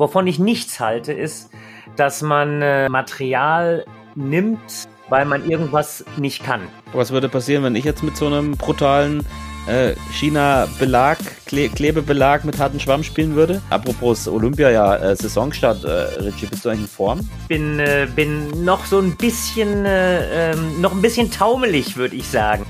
wovon ich nichts halte, ist, dass man äh, Material nimmt, weil man irgendwas nicht kann. Was würde passieren, wenn ich jetzt mit so einem brutalen äh, China-Belag, Kle Klebebelag mit hartem Schwamm spielen würde? Apropos Olympia, ja, äh, Saisonstart, äh, Richie, bist du eigentlich in Form? Bin, äh, bin noch so ein bisschen, äh, ähm, noch ein bisschen taumelig, würde ich sagen.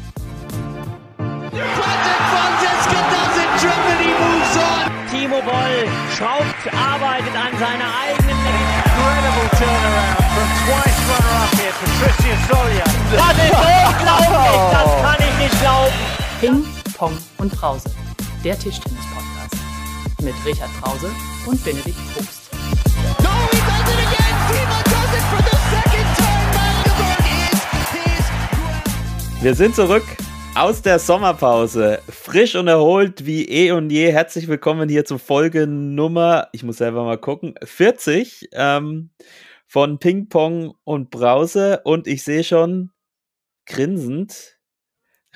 Schraubt, arbeitet an seiner eigenen Incredible turnaround from twice runner-up here, Patricia Solia. Das ist unglaublich, das kann ich nicht glauben. Ping, Pong und Brause, der Tischtennis-Podcast. Mit Richard Brause und Benedikt Probst. No, he does it again! Timo does it for the second time! Magdeburg is his Wir sind zurück aus der Sommerpause, frisch und erholt wie eh und je. Herzlich willkommen hier zur Folge Nummer, ich muss selber mal gucken, 40 ähm, von Ping Pong und Brause. Und ich sehe schon grinsend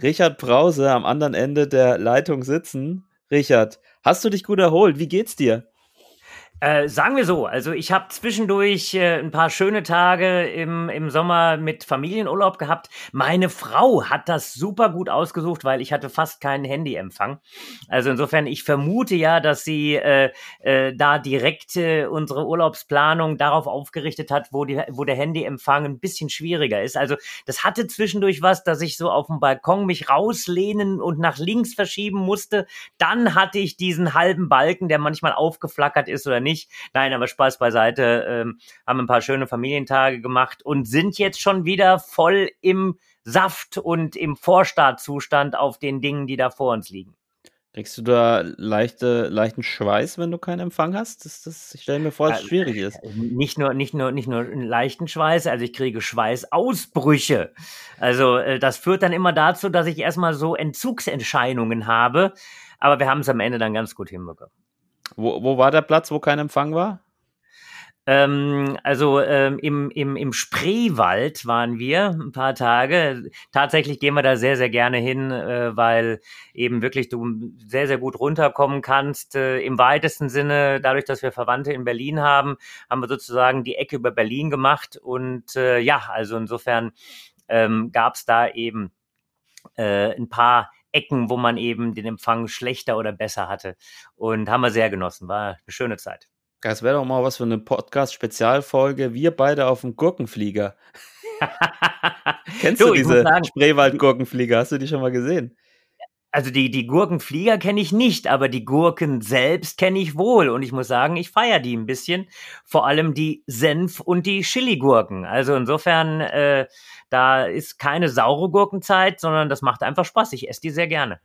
Richard Brause am anderen Ende der Leitung sitzen. Richard, hast du dich gut erholt? Wie geht's dir? Äh, sagen wir so, also ich habe zwischendurch äh, ein paar schöne Tage im, im Sommer mit Familienurlaub gehabt. Meine Frau hat das super gut ausgesucht, weil ich hatte fast keinen Handyempfang. Also insofern, ich vermute ja, dass sie äh, äh, da direkt äh, unsere Urlaubsplanung darauf aufgerichtet hat, wo, die, wo der Handyempfang ein bisschen schwieriger ist. Also das hatte zwischendurch was, dass ich so auf dem Balkon mich rauslehnen und nach links verschieben musste. Dann hatte ich diesen halben Balken, der manchmal aufgeflackert ist oder nicht. Nein, aber Spaß beiseite, ähm, haben ein paar schöne Familientage gemacht und sind jetzt schon wieder voll im Saft und im Vorstartzustand auf den Dingen, die da vor uns liegen. Kriegst du da leichte, leichten Schweiß, wenn du keinen Empfang hast? Das, das, ich stelle mir vor, dass es schwierig ist. Nicht nur, nicht, nur, nicht nur einen leichten Schweiß, also ich kriege Schweißausbrüche. Also äh, das führt dann immer dazu, dass ich erstmal so Entzugsentscheidungen habe. Aber wir haben es am Ende dann ganz gut hinbekommen. Wo, wo war der Platz, wo kein Empfang war? Ähm, also ähm, im, im, im Spreewald waren wir ein paar Tage. Tatsächlich gehen wir da sehr, sehr gerne hin, äh, weil eben wirklich du sehr, sehr gut runterkommen kannst. Äh, Im weitesten Sinne, dadurch, dass wir Verwandte in Berlin haben, haben wir sozusagen die Ecke über Berlin gemacht. Und äh, ja, also insofern ähm, gab es da eben äh, ein paar Ecken, wo man eben den Empfang schlechter oder besser hatte. Und haben wir sehr genossen. War eine schöne Zeit. Das wäre doch mal was für eine Podcast-Spezialfolge. Wir beide auf dem Gurkenflieger. Kennst du, du diese Spreewald-Gurkenflieger? Hast du die schon mal gesehen? Also die, die Gurkenflieger kenne ich nicht, aber die Gurken selbst kenne ich wohl. Und ich muss sagen, ich feiere die ein bisschen. Vor allem die Senf- und die Chili-Gurken. Also insofern, äh, da ist keine saure Gurkenzeit, sondern das macht einfach Spaß. Ich esse die sehr gerne.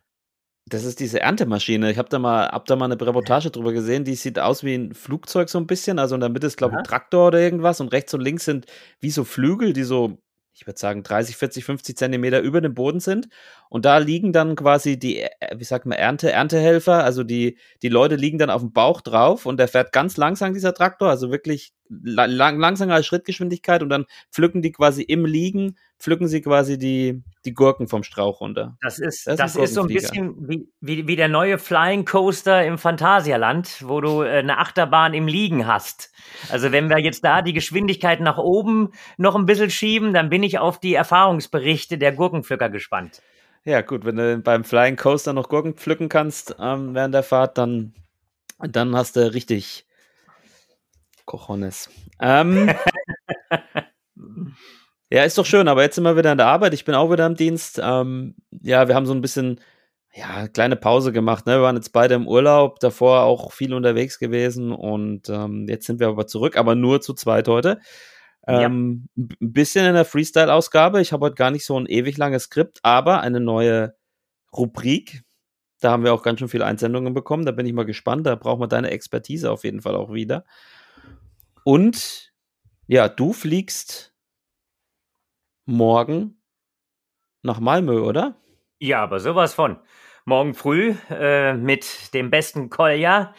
Das ist diese Erntemaschine. Ich habe da mal, hab da mal eine Reportage drüber gesehen. Die sieht aus wie ein Flugzeug so ein bisschen. Also in der Mitte ist, glaube ich, ein Traktor oder irgendwas. Und rechts und links sind wie so Flügel, die so ich würde sagen, 30, 40, 50 Zentimeter über dem Boden sind. Und da liegen dann quasi die, äh, wie sagt man, Ernte, Erntehelfer, also die, die Leute liegen dann auf dem Bauch drauf und der fährt ganz langsam, dieser Traktor, also wirklich lang, langsamer als Schrittgeschwindigkeit und dann pflücken die quasi im Liegen, pflücken sie quasi die, die Gurken vom Strauch runter. Das ist, das, das ist so ein bisschen wie, wie, wie der neue Flying Coaster im Phantasialand, wo du äh, eine Achterbahn im Liegen hast. Also wenn wir jetzt da die Geschwindigkeit nach oben noch ein bisschen schieben, dann bin ich auf die Erfahrungsberichte der Gurkenpflücker gespannt. Ja, gut, wenn du beim Flying Coaster noch Gurken pflücken kannst ähm, während der Fahrt, dann, dann hast du richtig Cojones. Ähm, ja, ist doch schön, aber jetzt sind wir wieder in der Arbeit. Ich bin auch wieder im Dienst. Ähm, ja, wir haben so ein bisschen, ja, kleine Pause gemacht. Ne? Wir waren jetzt beide im Urlaub, davor auch viel unterwegs gewesen und ähm, jetzt sind wir aber zurück, aber nur zu zweit heute. Ähm, ja. Ein bisschen in der Freestyle-Ausgabe. Ich habe heute gar nicht so ein ewig langes Skript, aber eine neue Rubrik. Da haben wir auch ganz schön viele Einsendungen bekommen. Da bin ich mal gespannt. Da brauchen wir deine Expertise auf jeden Fall auch wieder. Und ja, du fliegst morgen nach Malmö, oder? Ja, aber sowas von. Morgen früh äh, mit dem besten Kolja,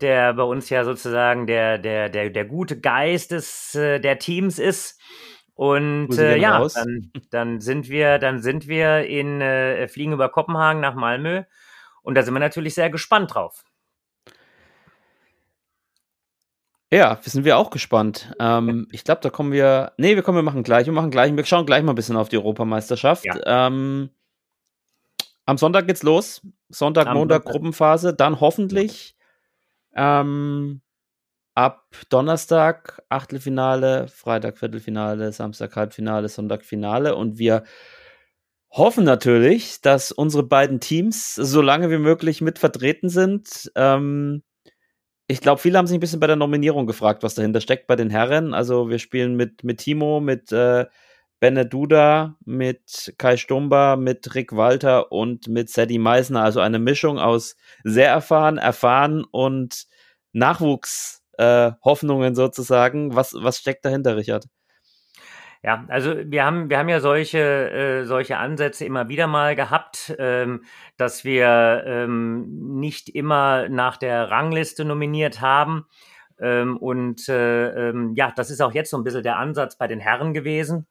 der bei uns ja sozusagen der, der, der, der gute Geist des, äh, der Teams ist. Und äh, ja, dann, dann, sind wir, dann sind wir in äh, Fliegen über Kopenhagen nach Malmö. Und da sind wir natürlich sehr gespannt drauf. Ja, sind wir auch gespannt. Ähm, ich glaube, da kommen wir. Nee, wir kommen, wir machen gleich. Wir machen gleich. Wir schauen gleich mal ein bisschen auf die Europameisterschaft. Ja. Ähm, am Sonntag geht's los. Sonntag, am Montag, Sonntag. Gruppenphase. Dann hoffentlich ähm, ab Donnerstag Achtelfinale, Freitag Viertelfinale, Samstag Halbfinale, Sonntag Finale. Und wir hoffen natürlich, dass unsere beiden Teams so lange wie möglich mit vertreten sind. Ähm, ich glaube, viele haben sich ein bisschen bei der Nominierung gefragt, was dahinter steckt bei den Herren. Also wir spielen mit, mit Timo, mit äh, Benne Duda, mit Kai Stumba, mit Rick Walter und mit Sadie Meisner. Also eine Mischung aus sehr erfahren, erfahren und Nachwuchshoffnungen äh, sozusagen. Was, was steckt dahinter, Richard? Ja, also wir haben, wir haben ja solche, äh, solche Ansätze immer wieder mal gehabt, ähm, dass wir ähm, nicht immer nach der Rangliste nominiert haben. Ähm, und äh, ähm, ja, das ist auch jetzt so ein bisschen der Ansatz bei den Herren gewesen,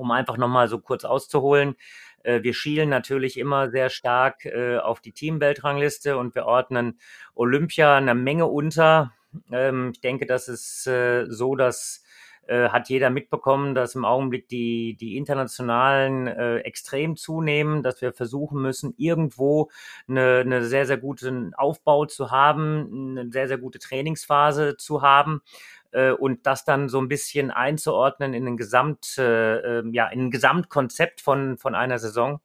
um einfach nochmal so kurz auszuholen. Äh, wir schielen natürlich immer sehr stark äh, auf die Teamweltrangliste und wir ordnen Olympia eine Menge unter. Ähm, ich denke, das ist äh, so, dass hat jeder mitbekommen, dass im Augenblick die, die internationalen äh, extrem zunehmen, dass wir versuchen müssen, irgendwo eine, eine sehr, sehr guten Aufbau zu haben, eine sehr, sehr gute Trainingsphase zu haben äh, und das dann so ein bisschen einzuordnen in ein Gesamt, äh, ähm, ja, in ein Gesamtkonzept von, von einer Saison.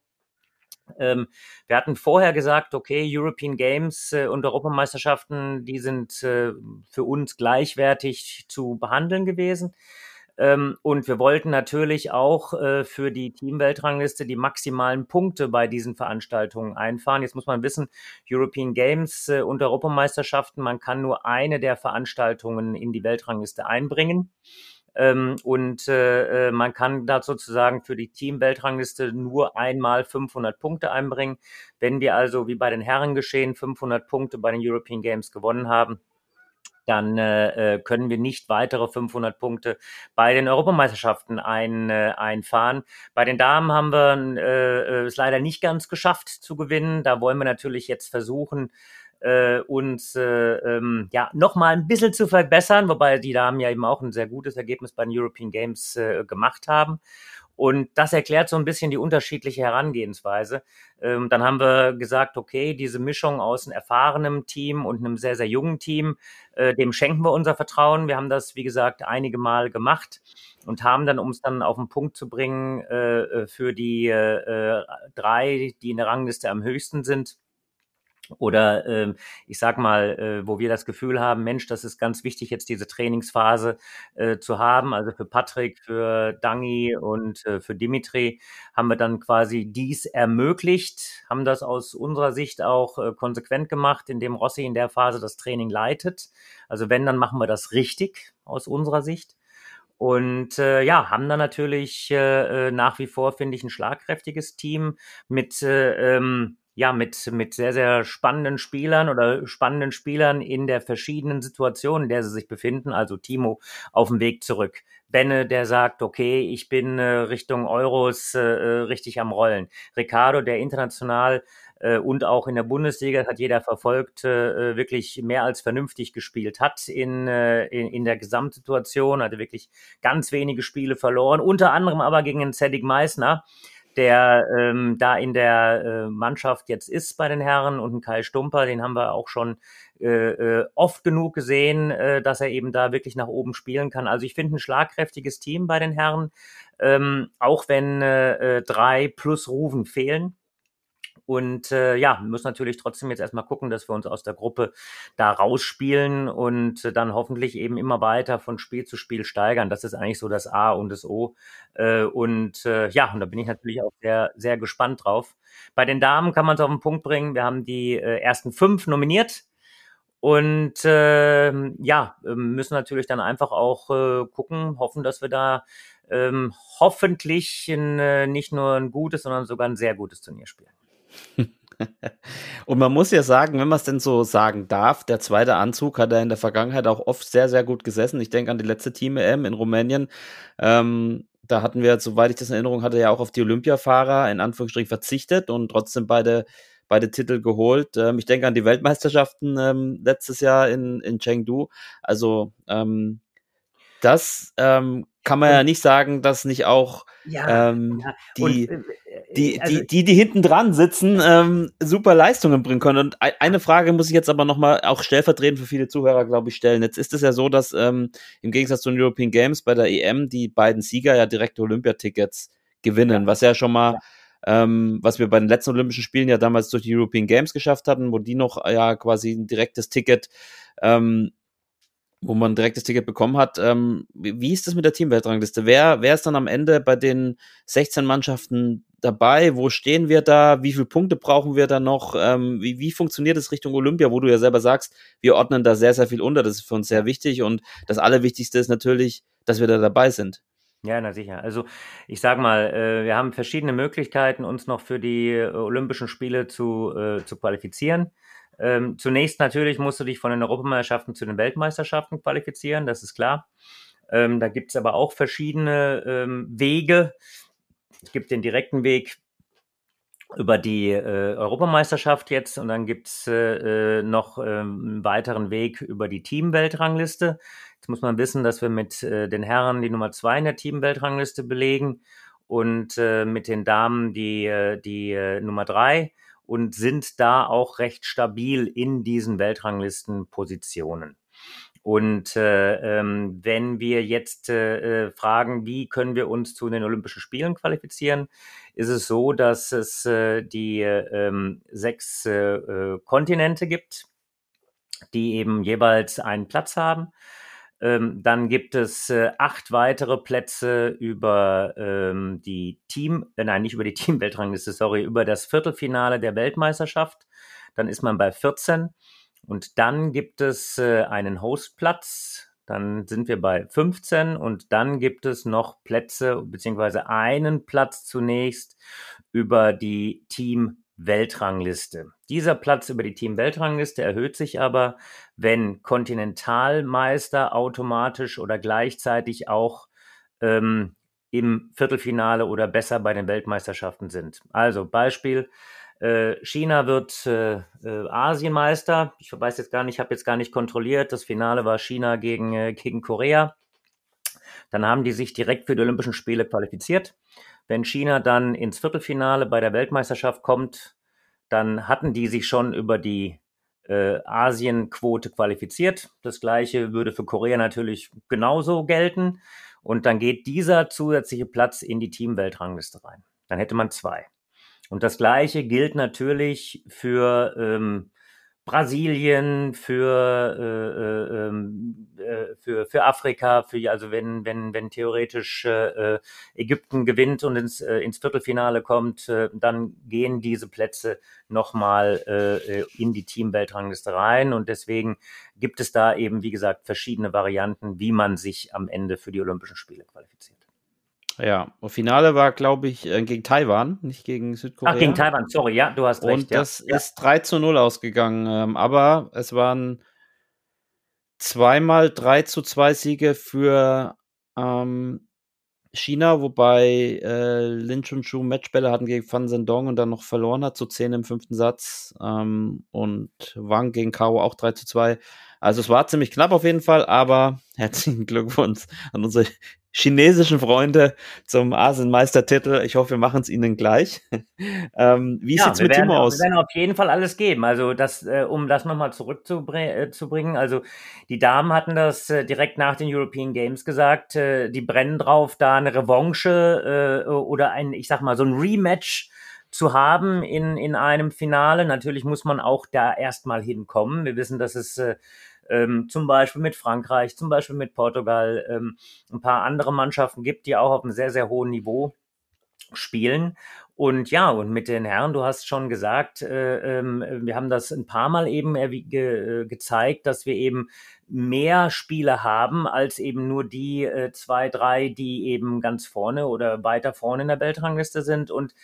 Ähm, wir hatten vorher gesagt, okay, European Games äh, und Europameisterschaften, die sind äh, für uns gleichwertig zu behandeln gewesen. Ähm, und wir wollten natürlich auch äh, für die Teamweltrangliste die maximalen Punkte bei diesen Veranstaltungen einfahren. Jetzt muss man wissen, European Games äh, und Europameisterschaften, man kann nur eine der Veranstaltungen in die Weltrangliste einbringen. Ähm, und äh, äh, man kann da sozusagen für die Team-Weltrangliste nur einmal 500 Punkte einbringen. Wenn wir also wie bei den Herren geschehen 500 Punkte bei den European Games gewonnen haben, dann äh, äh können wir nicht weitere 500 Punkte bei den Europameisterschaften ein, äh, einfahren. Bei den Damen haben wir äh, äh, es leider nicht ganz geschafft zu gewinnen. Da wollen wir natürlich jetzt versuchen, äh, uns äh, ähm, ja nochmal ein bisschen zu verbessern, wobei die Damen ja eben auch ein sehr gutes Ergebnis bei den European Games äh, gemacht haben. Und das erklärt so ein bisschen die unterschiedliche Herangehensweise. Ähm, dann haben wir gesagt, okay, diese Mischung aus einem erfahrenen Team und einem sehr, sehr jungen Team, äh, dem schenken wir unser Vertrauen. Wir haben das, wie gesagt, einige Mal gemacht und haben dann, um es dann auf den Punkt zu bringen, äh, äh für die äh, äh, drei, die in der Rangliste am höchsten sind, oder ähm, ich sag mal, äh, wo wir das Gefühl haben, Mensch, das ist ganz wichtig, jetzt diese Trainingsphase äh, zu haben. Also für Patrick, für Dangi und äh, für Dimitri haben wir dann quasi dies ermöglicht, haben das aus unserer Sicht auch äh, konsequent gemacht, indem Rossi in der Phase das Training leitet. Also wenn, dann machen wir das richtig aus unserer Sicht. Und äh, ja, haben dann natürlich äh, äh nach wie vor, finde ich, ein schlagkräftiges Team mit äh, ähm, ja, mit, mit sehr, sehr spannenden Spielern oder spannenden Spielern in der verschiedenen Situation, in der sie sich befinden. Also Timo auf dem Weg zurück. Benne, der sagt, okay, ich bin äh, Richtung Euros äh, äh richtig am Rollen. Ricardo, der international äh, und auch in der Bundesliga, hat jeder verfolgt, äh, äh, wirklich mehr als vernünftig gespielt hat in, äh, in, in der Gesamtsituation, hatte wirklich ganz wenige Spiele verloren, unter anderem aber gegen den Cedric Meissner der ähm, da in der äh, Mannschaft jetzt ist bei den Herren und ein Kai Stumper, den haben wir auch schon äh, äh, oft genug gesehen, äh, dass er eben da wirklich nach oben spielen kann. Also ich finde ein schlagkräftiges Team bei den Herren, ähm, auch wenn äh, äh drei plus Rufen fehlen. Und äh, ja, müssen natürlich trotzdem jetzt erstmal gucken, dass wir uns aus der Gruppe da rausspielen und äh, dann hoffentlich eben immer weiter von Spiel zu Spiel steigern. Das ist eigentlich so das A und das O. Äh, und äh, ja, und da bin ich natürlich auch sehr, sehr gespannt drauf. Bei den Damen kann man es auf den Punkt bringen. Wir haben die äh, ersten fünf nominiert. Und äh, ja, ähm, müssen natürlich dann einfach auch äh, gucken, hoffen, dass wir da ähm, hoffentlich ein, äh, nicht nur ein gutes, sondern sogar ein sehr gutes Turnier spielen. Und man muss ja sagen, wenn man es denn so sagen darf, der zweite Anzug hat er in der Vergangenheit auch oft sehr, sehr gut gesessen. Ich denke an die letzte Team-EM in Rumänien. Ähm, da hatten wir, soweit ich das in Erinnerung hatte, ja auch auf die Olympiafahrer in Anführungsstrichen verzichtet und trotzdem beide, beide Titel geholt. Ähm, ich denke an die Weltmeisterschaften ähm, letztes Jahr in, in Chengdu. Also ähm, das ähm, kann man ja nicht sagen, dass nicht auch ja, ähm, ja. Die, und, äh, die, also, die, die, die hinten dran sitzen, ähm, super Leistungen bringen können. Und eine Frage muss ich jetzt aber nochmal auch stellvertretend für viele Zuhörer, glaube ich, stellen. Jetzt ist es ja so, dass ähm, im Gegensatz zu den European Games bei der EM die beiden Sieger ja direkt Olympiatickets gewinnen, ja. was ja schon mal ähm, was wir bei den letzten Olympischen Spielen ja damals durch die European Games geschafft hatten, wo die noch ja quasi ein direktes Ticket ähm, wo man direkt das Ticket bekommen hat. Ähm, wie, ist das mit der Teamweltrangliste? Wer, wer ist dann am Ende bei den 16 Mannschaften dabei? Wo stehen wir da? Wie viele Punkte brauchen wir da noch? Ähm, wie, wie funktioniert es Richtung Olympia, wo du ja selber sagst, wir ordnen da sehr, sehr viel unter. Das ist für uns sehr wichtig und das Allerwichtigste ist natürlich, dass wir da dabei sind. Ja, na sicher. Also ich sag mal, äh, wir haben verschiedene Möglichkeiten, uns noch für die äh, Olympischen Spiele zu, äh, zu qualifizieren. Ähm, zunächst natürlich musst du dich von den Europameisterschaften zu den Weltmeisterschaften qualifizieren, das ist klar. Ähm, da gibt es aber auch verschiedene ähm, Wege. Es gibt den direkten Weg über die äh, Europameisterschaft jetzt und dann gibt es äh, äh, noch ähm, einen weiteren Weg über die Teamweltrangliste. Jetzt muss man wissen, dass wir mit äh, den Herren die Nummer zwei in der Teamweltrangliste belegen und äh, mit den Damen die, äh, die Nummer drei und sind da auch recht stabil in diesen Weltranglistenpositionen. Und äh, ähm, wenn wir jetzt äh, äh, fragen, wie können wir uns zu den Olympischen Spielen qualifizieren, ist es so, dass es äh, die äh, sechs äh, äh, Kontinente gibt, die eben jeweils einen Platz haben. Ähm, dann gibt es äh, acht weitere Plätze über ähm, die Team, äh, nein, nicht über die Team-Weltrangliste, sorry, über das Viertelfinale der Weltmeisterschaft. Dann ist man bei 14. Und dann gibt es äh, einen Hostplatz. Dann sind wir bei 15 und dann gibt es noch Plätze, beziehungsweise einen Platz zunächst über die Team Weltrangliste. Dieser Platz über die Team-Weltrangliste erhöht sich aber, wenn Kontinentalmeister automatisch oder gleichzeitig auch ähm, im Viertelfinale oder besser bei den Weltmeisterschaften sind. Also Beispiel, äh, China wird äh, äh, Asienmeister. Ich weiß jetzt gar nicht, ich habe jetzt gar nicht kontrolliert. Das Finale war China gegen, äh, gegen Korea. Dann haben die sich direkt für die Olympischen Spiele qualifiziert. Wenn China dann ins Viertelfinale bei der Weltmeisterschaft kommt, dann hatten die sich schon über die äh, Asienquote qualifiziert. Das gleiche würde für Korea natürlich genauso gelten. Und dann geht dieser zusätzliche Platz in die Teamweltrangliste rein. Dann hätte man zwei. Und das gleiche gilt natürlich für ähm, Brasilien, für, äh, äh, ähm, äh, für, für Afrika, für, also wenn, wenn, wenn theoretisch äh, äh, Ägypten gewinnt und ins, äh, ins Viertelfinale kommt, äh, dann gehen diese Plätze nochmal äh, in die Teamweltrangliste rein. Und deswegen gibt es da eben, wie gesagt, verschiedene Varianten, wie man sich am Ende für die Olympischen Spiele qualifiziert. Ja, und Finale war, glaube ich, äh, gegen Taiwan, nicht gegen Südkorea. Ach, gegen Taiwan, sorry, ja, du hast recht. Und das ja. ist 3 zu 0 ausgegangen, ähm, aber es waren zweimal 3 zu 2 Siege für ähm, China, wobei äh, Lin Chunshu Matchbälle hatten gegen Fan Zhendong und dann noch verloren hat, zu 10 im fünften Satz. Ähm, und Wang gegen Kao auch 3 zu 2. Also es war ziemlich knapp auf jeden Fall, aber herzlichen Glückwunsch an unsere chinesischen Freunde zum Asienmeistertitel. Ich hoffe, wir machen es ihnen gleich. ähm, wie ja, sieht's mit werden, Timo aus? Wir werden auf jeden Fall alles geben. Also das, äh, um das nochmal zurückzubringen. Äh, also die Damen hatten das äh, direkt nach den European Games gesagt. Äh, die brennen drauf, da eine Revanche äh, oder ein, ich sag mal, so ein Rematch zu haben in, in einem Finale. Natürlich muss man auch da erstmal hinkommen. Wir wissen, dass es äh, ähm, zum Beispiel mit Frankreich, zum Beispiel mit Portugal, ähm, ein paar andere Mannschaften gibt, die auch auf einem sehr, sehr hohen Niveau spielen. Und ja, und mit den Herren, du hast schon gesagt, äh, äh, wir haben das ein paar Mal eben ge äh, gezeigt, dass wir eben mehr Spiele haben als eben nur die äh, zwei, drei, die eben ganz vorne oder weiter vorne in der Weltrangliste sind. Und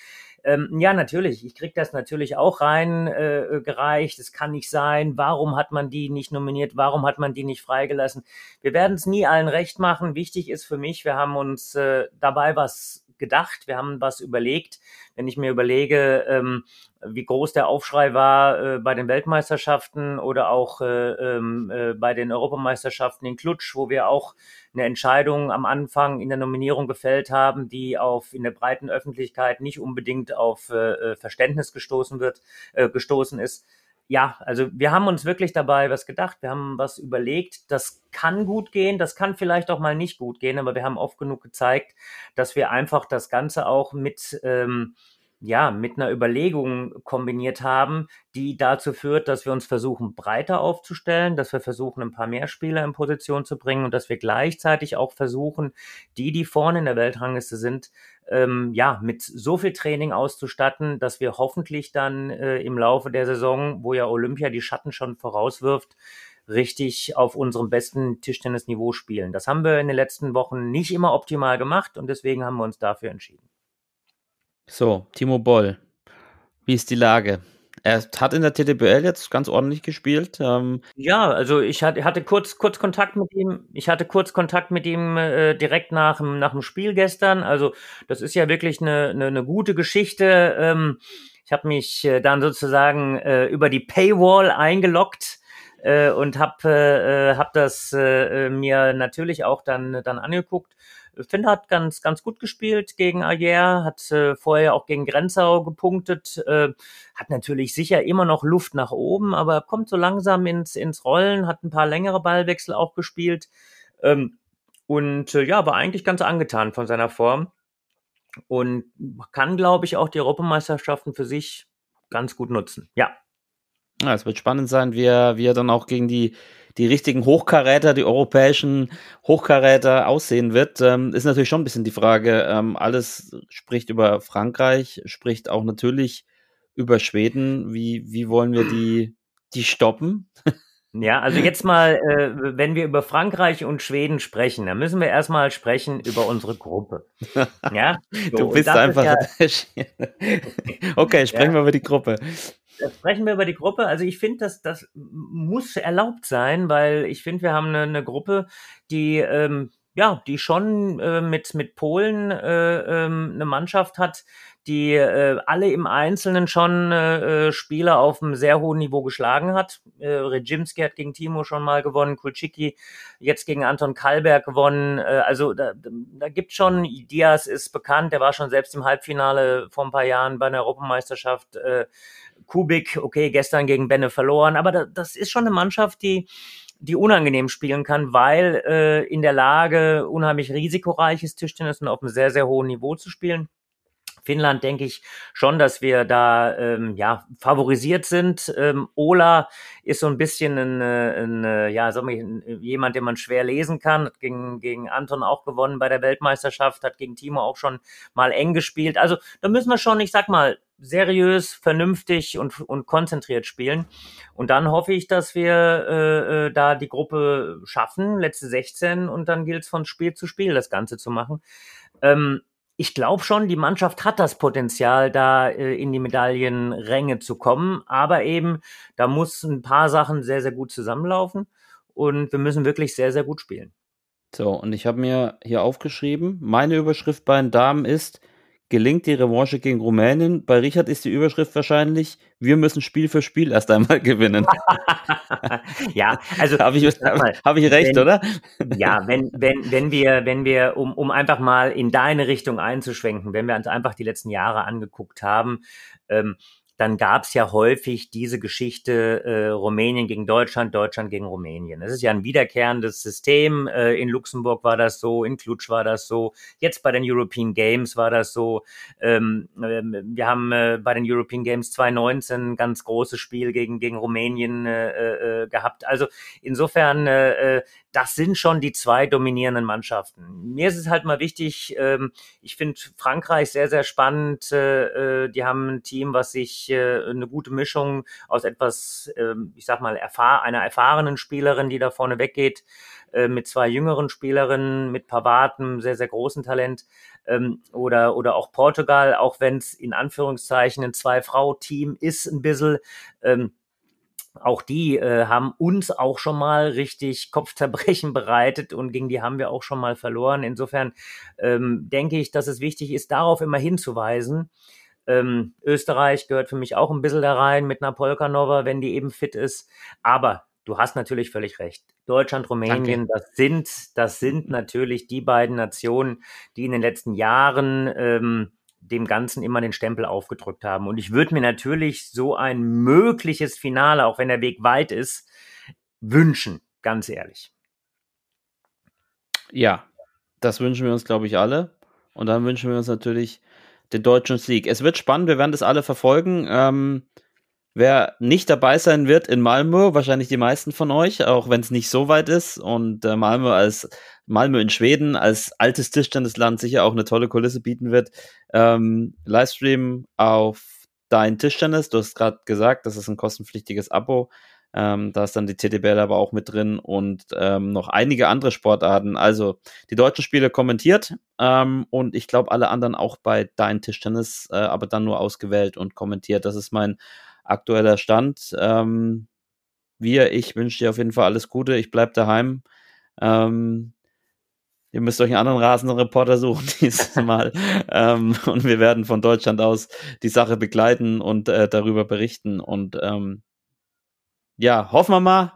ähm, ja, natürlich. Ich krieg das natürlich auch rein äh, gereicht. Es kann nicht sein. Warum hat man die nicht nominiert? Warum hat man die nicht freigelassen? Wir werden es nie allen recht machen. Wichtig ist für mich, wir haben uns äh, dabei was gedacht, wir haben was überlegt. Wenn ich mir überlege, ähm, wie groß der Aufschrei war äh, bei den Weltmeisterschaften oder auch äh, ähm, äh, bei den Europameisterschaften in Klutsch, wo wir auch eine Entscheidung am Anfang in der Nominierung gefällt haben, die auf in der breiten Öffentlichkeit nicht unbedingt auf äh, äh Verständnis gestoßen wird, äh, gestoßen ist ja, also wir haben uns wirklich dabei was gedacht, wir haben was überlegt. Das kann gut gehen, das kann vielleicht auch mal nicht gut gehen, aber wir haben oft genug gezeigt, dass wir einfach das Ganze auch mit ähm, ja, mit einer Überlegung kombiniert haben, die dazu führt, dass wir uns versuchen, breiter aufzustellen, dass wir versuchen, ein paar mehr Spieler in Position zu bringen und dass wir gleichzeitig auch versuchen, die, die vorne in der Weltrangliste sind, ähm, ja, mit so viel Training auszustatten, dass wir hoffentlich dann äh, im Laufe der Saison, wo ja Olympia die Schatten schon vorauswirft, richtig auf unserem besten Tischtennisniveau spielen. Das haben wir in den letzten Wochen nicht immer optimal gemacht und deswegen haben wir uns dafür entschieden. So, Timo Boll. Wie ist die Lage? Er hat in der TTBL jetzt ganz ordentlich gespielt. Ähm ja, also ich hatte, kurz, kurz Kontakt mit ihm. Ich hatte kurz Kontakt mit ihm äh, direkt nach, nach dem Spiel gestern. Also das ist ja wirklich eine, eine, eine gute Geschichte. Ähm, ich habe mich äh, dann sozusagen äh, über die Paywall eingeloggt äh, und habe äh, äh, hab das äh, mir natürlich auch dann, dann angeguckt. Finn hat ganz, ganz gut gespielt gegen Ayer, hat äh, vorher auch gegen Grenzau gepunktet, äh, hat natürlich sicher immer noch Luft nach oben, aber kommt so langsam ins, ins Rollen, hat ein paar längere Ballwechsel auch gespielt ähm, und äh, ja, war eigentlich ganz angetan von seiner Form und kann, glaube ich, auch die Europameisterschaften für sich ganz gut nutzen. Ja. Ja, es wird spannend sein, wie er, wie er dann auch gegen die die richtigen Hochkaräter, die europäischen Hochkaräter aussehen wird, ähm, ist natürlich schon ein bisschen die Frage. Ähm, alles spricht über Frankreich, spricht auch natürlich über Schweden. Wie, wie wollen wir die, die stoppen? Ja, also jetzt mal, äh, wenn wir über Frankreich und Schweden sprechen, dann müssen wir erstmal sprechen über unsere Gruppe. Ja, so, du bist einfach. Ja, okay, sprechen ja. wir über die Gruppe sprechen wir über die Gruppe. Also ich finde, dass das muss erlaubt sein, weil ich finde, wir haben eine, eine Gruppe, die ähm, ja, die schon äh, mit mit Polen äh, ähm, eine Mannschaft hat, die äh, alle im Einzelnen schon äh, äh, Spieler auf einem sehr hohen Niveau geschlagen hat. Äh, Rejimski hat gegen Timo schon mal gewonnen, Kulczyki jetzt gegen Anton Kalberg gewonnen. Äh, also da, da gibt schon, Diaz ist bekannt, der war schon selbst im Halbfinale vor ein paar Jahren bei einer Europameisterschaft. Äh, Kubik, okay, gestern gegen Benne verloren, aber da, das ist schon eine Mannschaft, die die unangenehm spielen kann, weil äh, in der Lage, unheimlich risikoreiches Tischtennis und auf einem sehr, sehr hohen Niveau zu spielen. Finnland denke ich schon, dass wir da ähm, ja favorisiert sind. Ähm, Ola ist so ein bisschen ein, äh, ein, äh, ja, sag mal, jemand, den man schwer lesen kann. Hat gegen, gegen Anton auch gewonnen bei der Weltmeisterschaft, hat gegen Timo auch schon mal eng gespielt. Also da müssen wir schon, ich sag mal, seriös, vernünftig und, und konzentriert spielen. Und dann hoffe ich, dass wir äh, äh da die Gruppe schaffen, letzte 16, und dann gilt es von Spiel zu Spiel das Ganze zu machen. Ähm, ich glaube schon, die Mannschaft hat das Potenzial, da äh, in die Medaillenränge zu kommen. Aber eben, da muss ein paar Sachen sehr, sehr gut zusammenlaufen. Und wir müssen wirklich sehr, sehr gut spielen. So, und ich habe mir hier aufgeschrieben, meine Überschrift bei den Damen ist, gelingt die Revanche gegen Rumänien. Bei Richard ist die Überschrift wahrscheinlich, wir müssen Spiel für Spiel erst einmal gewinnen. ja, also habe ich, hab ich recht, wenn, oder? ja, wenn, wenn, wenn wir, wenn wir, um, um einfach mal in deine Richtung einzuschwenken, wenn wir uns einfach die letzten Jahre angeguckt haben, ähm, dann gab es ja häufig diese Geschichte äh, Rumänien gegen Deutschland, Deutschland gegen Rumänien. Das ist ja ein wiederkehrendes System. Äh, in Luxemburg war das so, in Klutsch war das so, jetzt bei den European Games war das so. Ähm, äh, wir haben äh, bei den European Games 2019 ein ganz großes Spiel gegen, gegen Rumänien äh, äh, gehabt. Also insofern, äh, äh, das sind schon die zwei dominierenden Mannschaften. Mir ist es halt mal wichtig, ähm, ich finde Frankreich sehr, sehr spannend. Äh, äh die haben ein Team, was sich äh, eine gute Mischung aus etwas, äh, ich sag mal, erfahr einer erfahrenen Spielerin, die da vorne weggeht, äh, mit zwei jüngeren Spielerinnen, mit Pavard, sehr, sehr großen Talent, ähm, oder, oder auch Portugal, auch wenn es in Anführungszeichen ein Zwei-Frau-Team ist, ein bisschen. Ähm, auch die äh, haben uns auch schon mal richtig Kopfzerbrechen bereitet und gegen die haben wir auch schon mal verloren. Insofern ähm, denke ich, dass es wichtig ist, darauf immer hinzuweisen. Ähm, Österreich gehört für mich auch ein bisschen da rein mit einer Polkanova, wenn die eben fit ist. Aber du hast natürlich völlig recht. Deutschland, Rumänien, Danke. das sind, das sind natürlich die beiden Nationen, die in den letzten Jahren ähm, dem Ganzen immer den Stempel aufgedrückt haben. Und ich würde mir natürlich so ein mögliches Finale, auch wenn der Weg weit ist, wünschen, ganz ehrlich. Ja, das wünschen wir uns, glaube ich, alle. Und dann wünschen wir uns natürlich den deutschen Sieg. Es wird spannend, wir werden das alle verfolgen. Ähm, wer nicht dabei sein wird in Malmö, wahrscheinlich die meisten von euch, auch wenn es nicht so weit ist. Und äh, Malmö als Malmö in Schweden als altes Tischtennisland sicher auch eine tolle Kulisse bieten wird. Ähm, Livestream auf dein Tischtennis. Du hast gerade gesagt, das ist ein kostenpflichtiges Abo. Ähm, da ist dann die TTBL aber auch mit drin und ähm, noch einige andere Sportarten. Also die deutschen Spiele kommentiert ähm, und ich glaube alle anderen auch bei Dein Tischtennis, äh, aber dann nur ausgewählt und kommentiert. Das ist mein aktueller Stand. Ähm, wir, ich wünsche dir auf jeden Fall alles Gute. Ich bleibe daheim. Ähm, ihr müsst euch einen anderen rasenden Reporter suchen dieses Mal. ähm, und wir werden von Deutschland aus die Sache begleiten und äh, darüber berichten. Und ähm, ja, hoffen wir mal,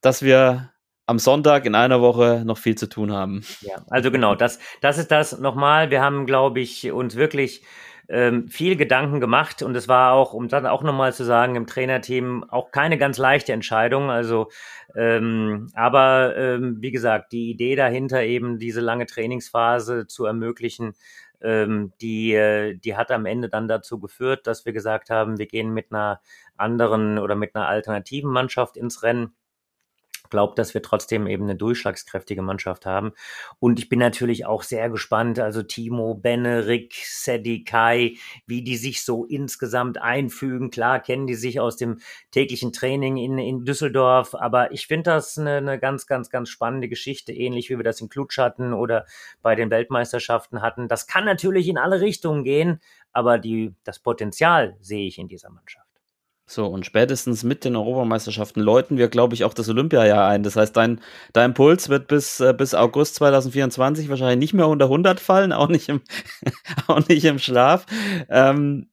dass wir am Sonntag in einer Woche noch viel zu tun haben. Ja, also genau, das, das ist das nochmal. Wir haben, glaube ich, uns wirklich ähm, viel Gedanken gemacht und es war auch, um dann auch nochmal zu sagen, im Trainerteam auch keine ganz leichte Entscheidung. Also, ähm, aber ähm, wie gesagt, die Idee dahinter eben diese lange Trainingsphase zu ermöglichen, ähm, die, äh, die hat am Ende dann dazu geführt, dass wir gesagt haben, wir gehen mit einer anderen oder mit einer alternativen Mannschaft ins Rennen glaube, dass wir trotzdem eben eine durchschlagskräftige Mannschaft haben. Und ich bin natürlich auch sehr gespannt, also Timo, Benne, Rick, Sedi, Kai, wie die sich so insgesamt einfügen. Klar kennen die sich aus dem täglichen Training in, in Düsseldorf, aber ich finde das eine, eine ganz, ganz, ganz spannende Geschichte, ähnlich wie wir das in Klutsch hatten oder bei den Weltmeisterschaften hatten. Das kann natürlich in alle Richtungen gehen, aber die, das Potenzial sehe ich in dieser Mannschaft. So, und spätestens mit den Europameisterschaften läuten wir, glaube ich, auch das Olympiajahr ein. Das heißt, dein, dein Puls wird bis, äh, bis August 2024 wahrscheinlich nicht mehr unter 100 fallen, auch nicht im, auch nicht im Schlaf. Ähm,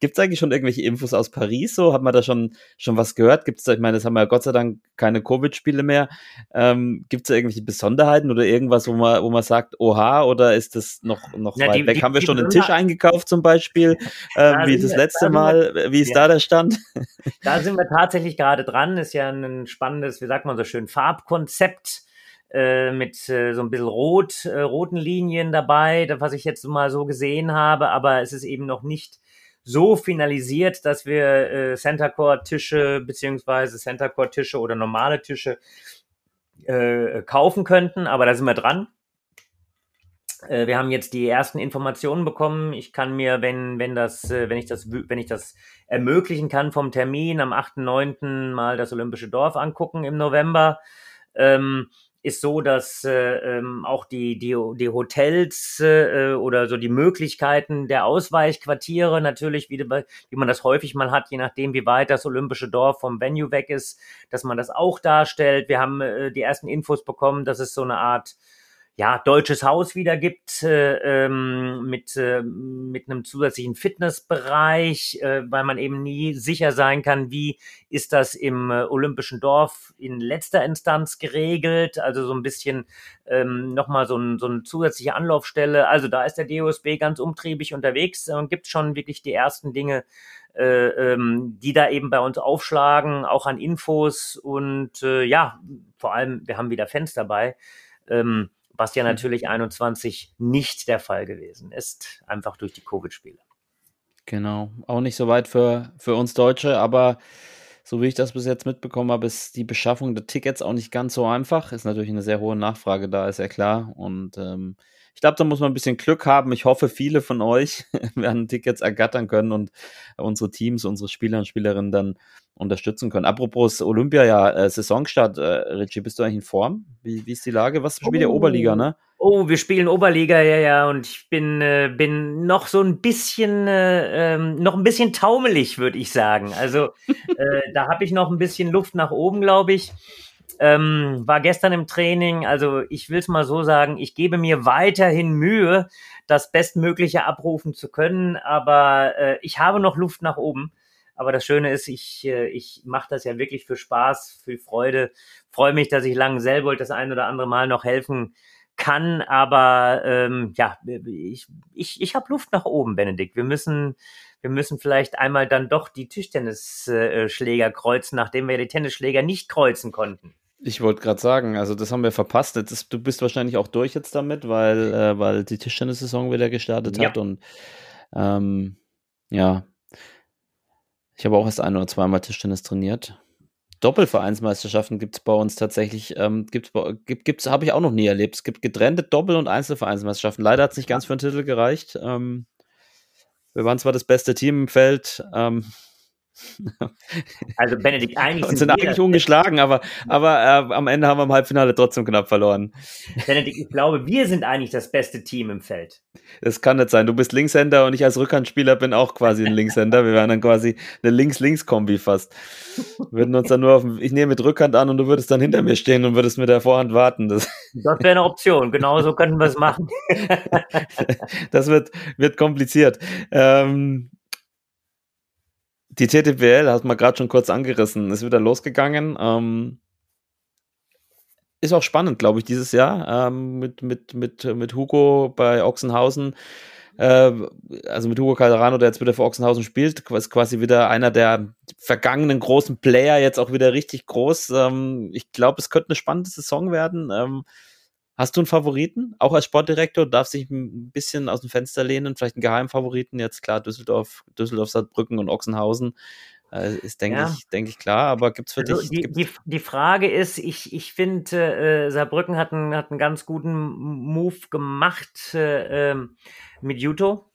Gibt es eigentlich schon irgendwelche Infos aus Paris? So hat man da schon schon was gehört? Gibt es, ich meine, das haben wir ja Gott sei Dank keine Covid-Spiele mehr. Ähm, Gibt es da irgendwelche Besonderheiten oder irgendwas, wo man wo man sagt, oha, oder ist das noch noch ja, weit die, weg? Die, haben wir schon einen Tisch eingekauft zum Beispiel, ähm, wie das letzte Mal? wie ist ja. da der Stand? Da sind wir tatsächlich gerade dran. Ist ja ein spannendes, wie sagt man so schön, Farbkonzept äh, mit äh, so ein bisschen rot, äh, roten Linien dabei, was ich jetzt mal so gesehen habe, aber es ist eben noch nicht so finalisiert, dass wir äh, Center Court Tische beziehungsweise Center Court Tische oder normale Tische äh, kaufen könnten, aber da sind wir dran. Äh, wir haben jetzt die ersten Informationen bekommen. Ich kann mir, wenn, wenn das, äh, wenn ich das, wenn ich das ermöglichen kann vom Termin am 8.9. mal das Olympische Dorf angucken im November. Ähm, ist so, dass äh, ähm, auch die, die, die Hotels äh, oder so die Möglichkeiten der Ausweichquartiere natürlich, wie, wie man das häufig mal hat, je nachdem, wie weit das Olympische Dorf vom Venue weg ist, dass man das auch darstellt. Wir haben äh, die ersten Infos bekommen, dass es so eine Art ja, deutsches Haus wieder gibt äh, ähm, mit, äh, mit einem zusätzlichen Fitnessbereich, äh, weil man eben nie sicher sein kann, wie ist das im äh, Olympischen Dorf in letzter Instanz geregelt. Also so ein bisschen ähm, nochmal so, ein, so eine zusätzliche Anlaufstelle. Also da ist der DOSB ganz umtriebig unterwegs und gibt schon wirklich die ersten Dinge, äh, ähm, die da eben bei uns aufschlagen, auch an Infos und äh, ja, vor allem, wir haben wieder Fans dabei. Ähm, was ja mhm. natürlich 21 nicht der Fall gewesen ist, einfach durch die Covid-Spiele. Genau, auch nicht so weit für, für uns Deutsche, aber so wie ich das bis jetzt mitbekommen habe, ist die Beschaffung der Tickets auch nicht ganz so einfach. Ist natürlich eine sehr hohe Nachfrage da, ist ja klar. Und ähm, ich glaube, da muss man ein bisschen Glück haben. Ich hoffe, viele von euch werden Tickets ergattern können und unsere Teams, unsere Spieler und Spielerinnen dann unterstützen können. Apropos Olympia, ja, äh, Saisonstart, äh, Richie, bist du eigentlich in Form? Wie, wie ist die Lage? Was spielt oh. ihr Oberliga, ne? Oh, wir spielen Oberliga, ja, ja, und ich bin, äh, bin noch so ein bisschen, äh, ähm, noch ein bisschen taumelig, würde ich sagen. Also äh, da habe ich noch ein bisschen Luft nach oben, glaube ich. Ähm, war gestern im Training, also ich will es mal so sagen, ich gebe mir weiterhin Mühe, das Bestmögliche abrufen zu können, aber äh, ich habe noch Luft nach oben. Aber das Schöne ist, ich, äh, ich mache das ja wirklich für Spaß, für Freude. Freue mich, dass ich Lang Selbold das ein oder andere Mal noch helfen kann. Aber ähm, ja, ich, ich, ich habe Luft nach oben, Benedikt. Wir müssen, wir müssen vielleicht einmal dann doch die Tischtennisschläger kreuzen, nachdem wir die Tennisschläger nicht kreuzen konnten. Ich wollte gerade sagen, also das haben wir verpasst. Ist, du bist wahrscheinlich auch durch jetzt damit, weil, äh, weil die Tischtennis-Saison wieder gestartet ja. hat und ähm, ja. Ich habe auch erst ein oder zweimal Tischtennis trainiert. Doppelvereinsmeisterschaften gibt es bei uns tatsächlich, ähm, gibt's, gibt, gibt's, habe ich auch noch nie erlebt. Es gibt getrennte Doppel- und Einzelvereinsmeisterschaften. Leider hat es nicht ganz für den Titel gereicht. Ähm, wir waren zwar das beste Team im Feld, ähm, also Benedikt, eigentlich sind, sind eigentlich ungeschlagen, aber, aber äh, am Ende haben wir im Halbfinale trotzdem knapp verloren. Benedikt, ich glaube, wir sind eigentlich das beste Team im Feld. Das kann nicht sein. Du bist Linkshänder und ich als Rückhandspieler bin auch quasi ein Linkshänder. Wir wären dann quasi eine Links-Links-Kombi fast. Wir würden uns dann nur auf, ich nehme mit Rückhand an und du würdest dann hinter mir stehen und würdest mit der Vorhand warten. Das, das wäre eine Option. Genauso könnten wir es machen. das wird, wird kompliziert. Ähm, die TTPL hat man gerade schon kurz angerissen, ist wieder losgegangen. Ähm, ist auch spannend, glaube ich, dieses Jahr ähm, mit, mit, mit, mit Hugo bei Ochsenhausen. Äh, also mit Hugo Calderano, der jetzt wieder für Ochsenhausen spielt, ist quasi wieder einer der vergangenen großen Player, jetzt auch wieder richtig groß. Ähm, ich glaube, es könnte eine spannende Saison werden. Hast du einen Favoriten? Auch als Sportdirektor darf sich ein bisschen aus dem Fenster lehnen, vielleicht einen Geheimfavoriten. Jetzt klar, Düsseldorf, Düsseldorf, Saarbrücken und Ochsenhausen äh, ist, denke ja. ich, denke ich klar. Aber gibt es für also dich? Die, die, die, Frage ist, ich, ich finde, äh, Saarbrücken hat einen, hat einen ganz guten Move gemacht äh, ähm, mit Juto.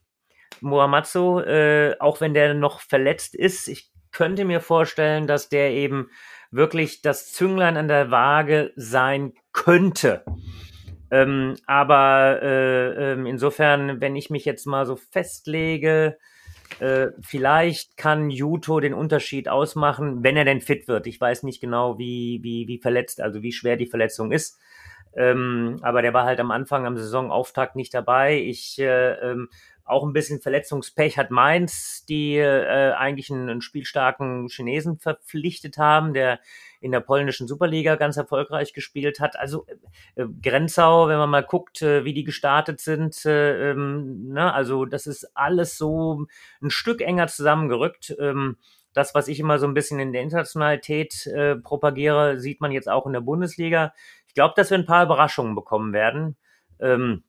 Muamatsu, äh, auch wenn der noch verletzt ist. Ich könnte mir vorstellen, dass der eben wirklich das Zünglein an der Waage sein könnte. Ähm, aber äh, äh, insofern, wenn ich mich jetzt mal so festlege, äh, vielleicht kann Juto den Unterschied ausmachen, wenn er denn fit wird. Ich weiß nicht genau, wie, wie, wie verletzt, also wie schwer die Verletzung ist. Ähm, aber der war halt am Anfang am Saisonauftakt nicht dabei. Ich äh, ähm, auch ein bisschen Verletzungspech hat Mainz, die äh, eigentlich einen, einen spielstarken Chinesen verpflichtet haben, der in der polnischen Superliga ganz erfolgreich gespielt hat. Also äh, Grenzau, wenn man mal guckt, äh, wie die gestartet sind, äh, ähm, ne, also das ist alles so ein Stück enger zusammengerückt. Ähm, das, was ich immer so ein bisschen in der Internationalität äh, propagiere, sieht man jetzt auch in der Bundesliga. Ich glaube, dass wir ein paar Überraschungen bekommen werden. Ähm,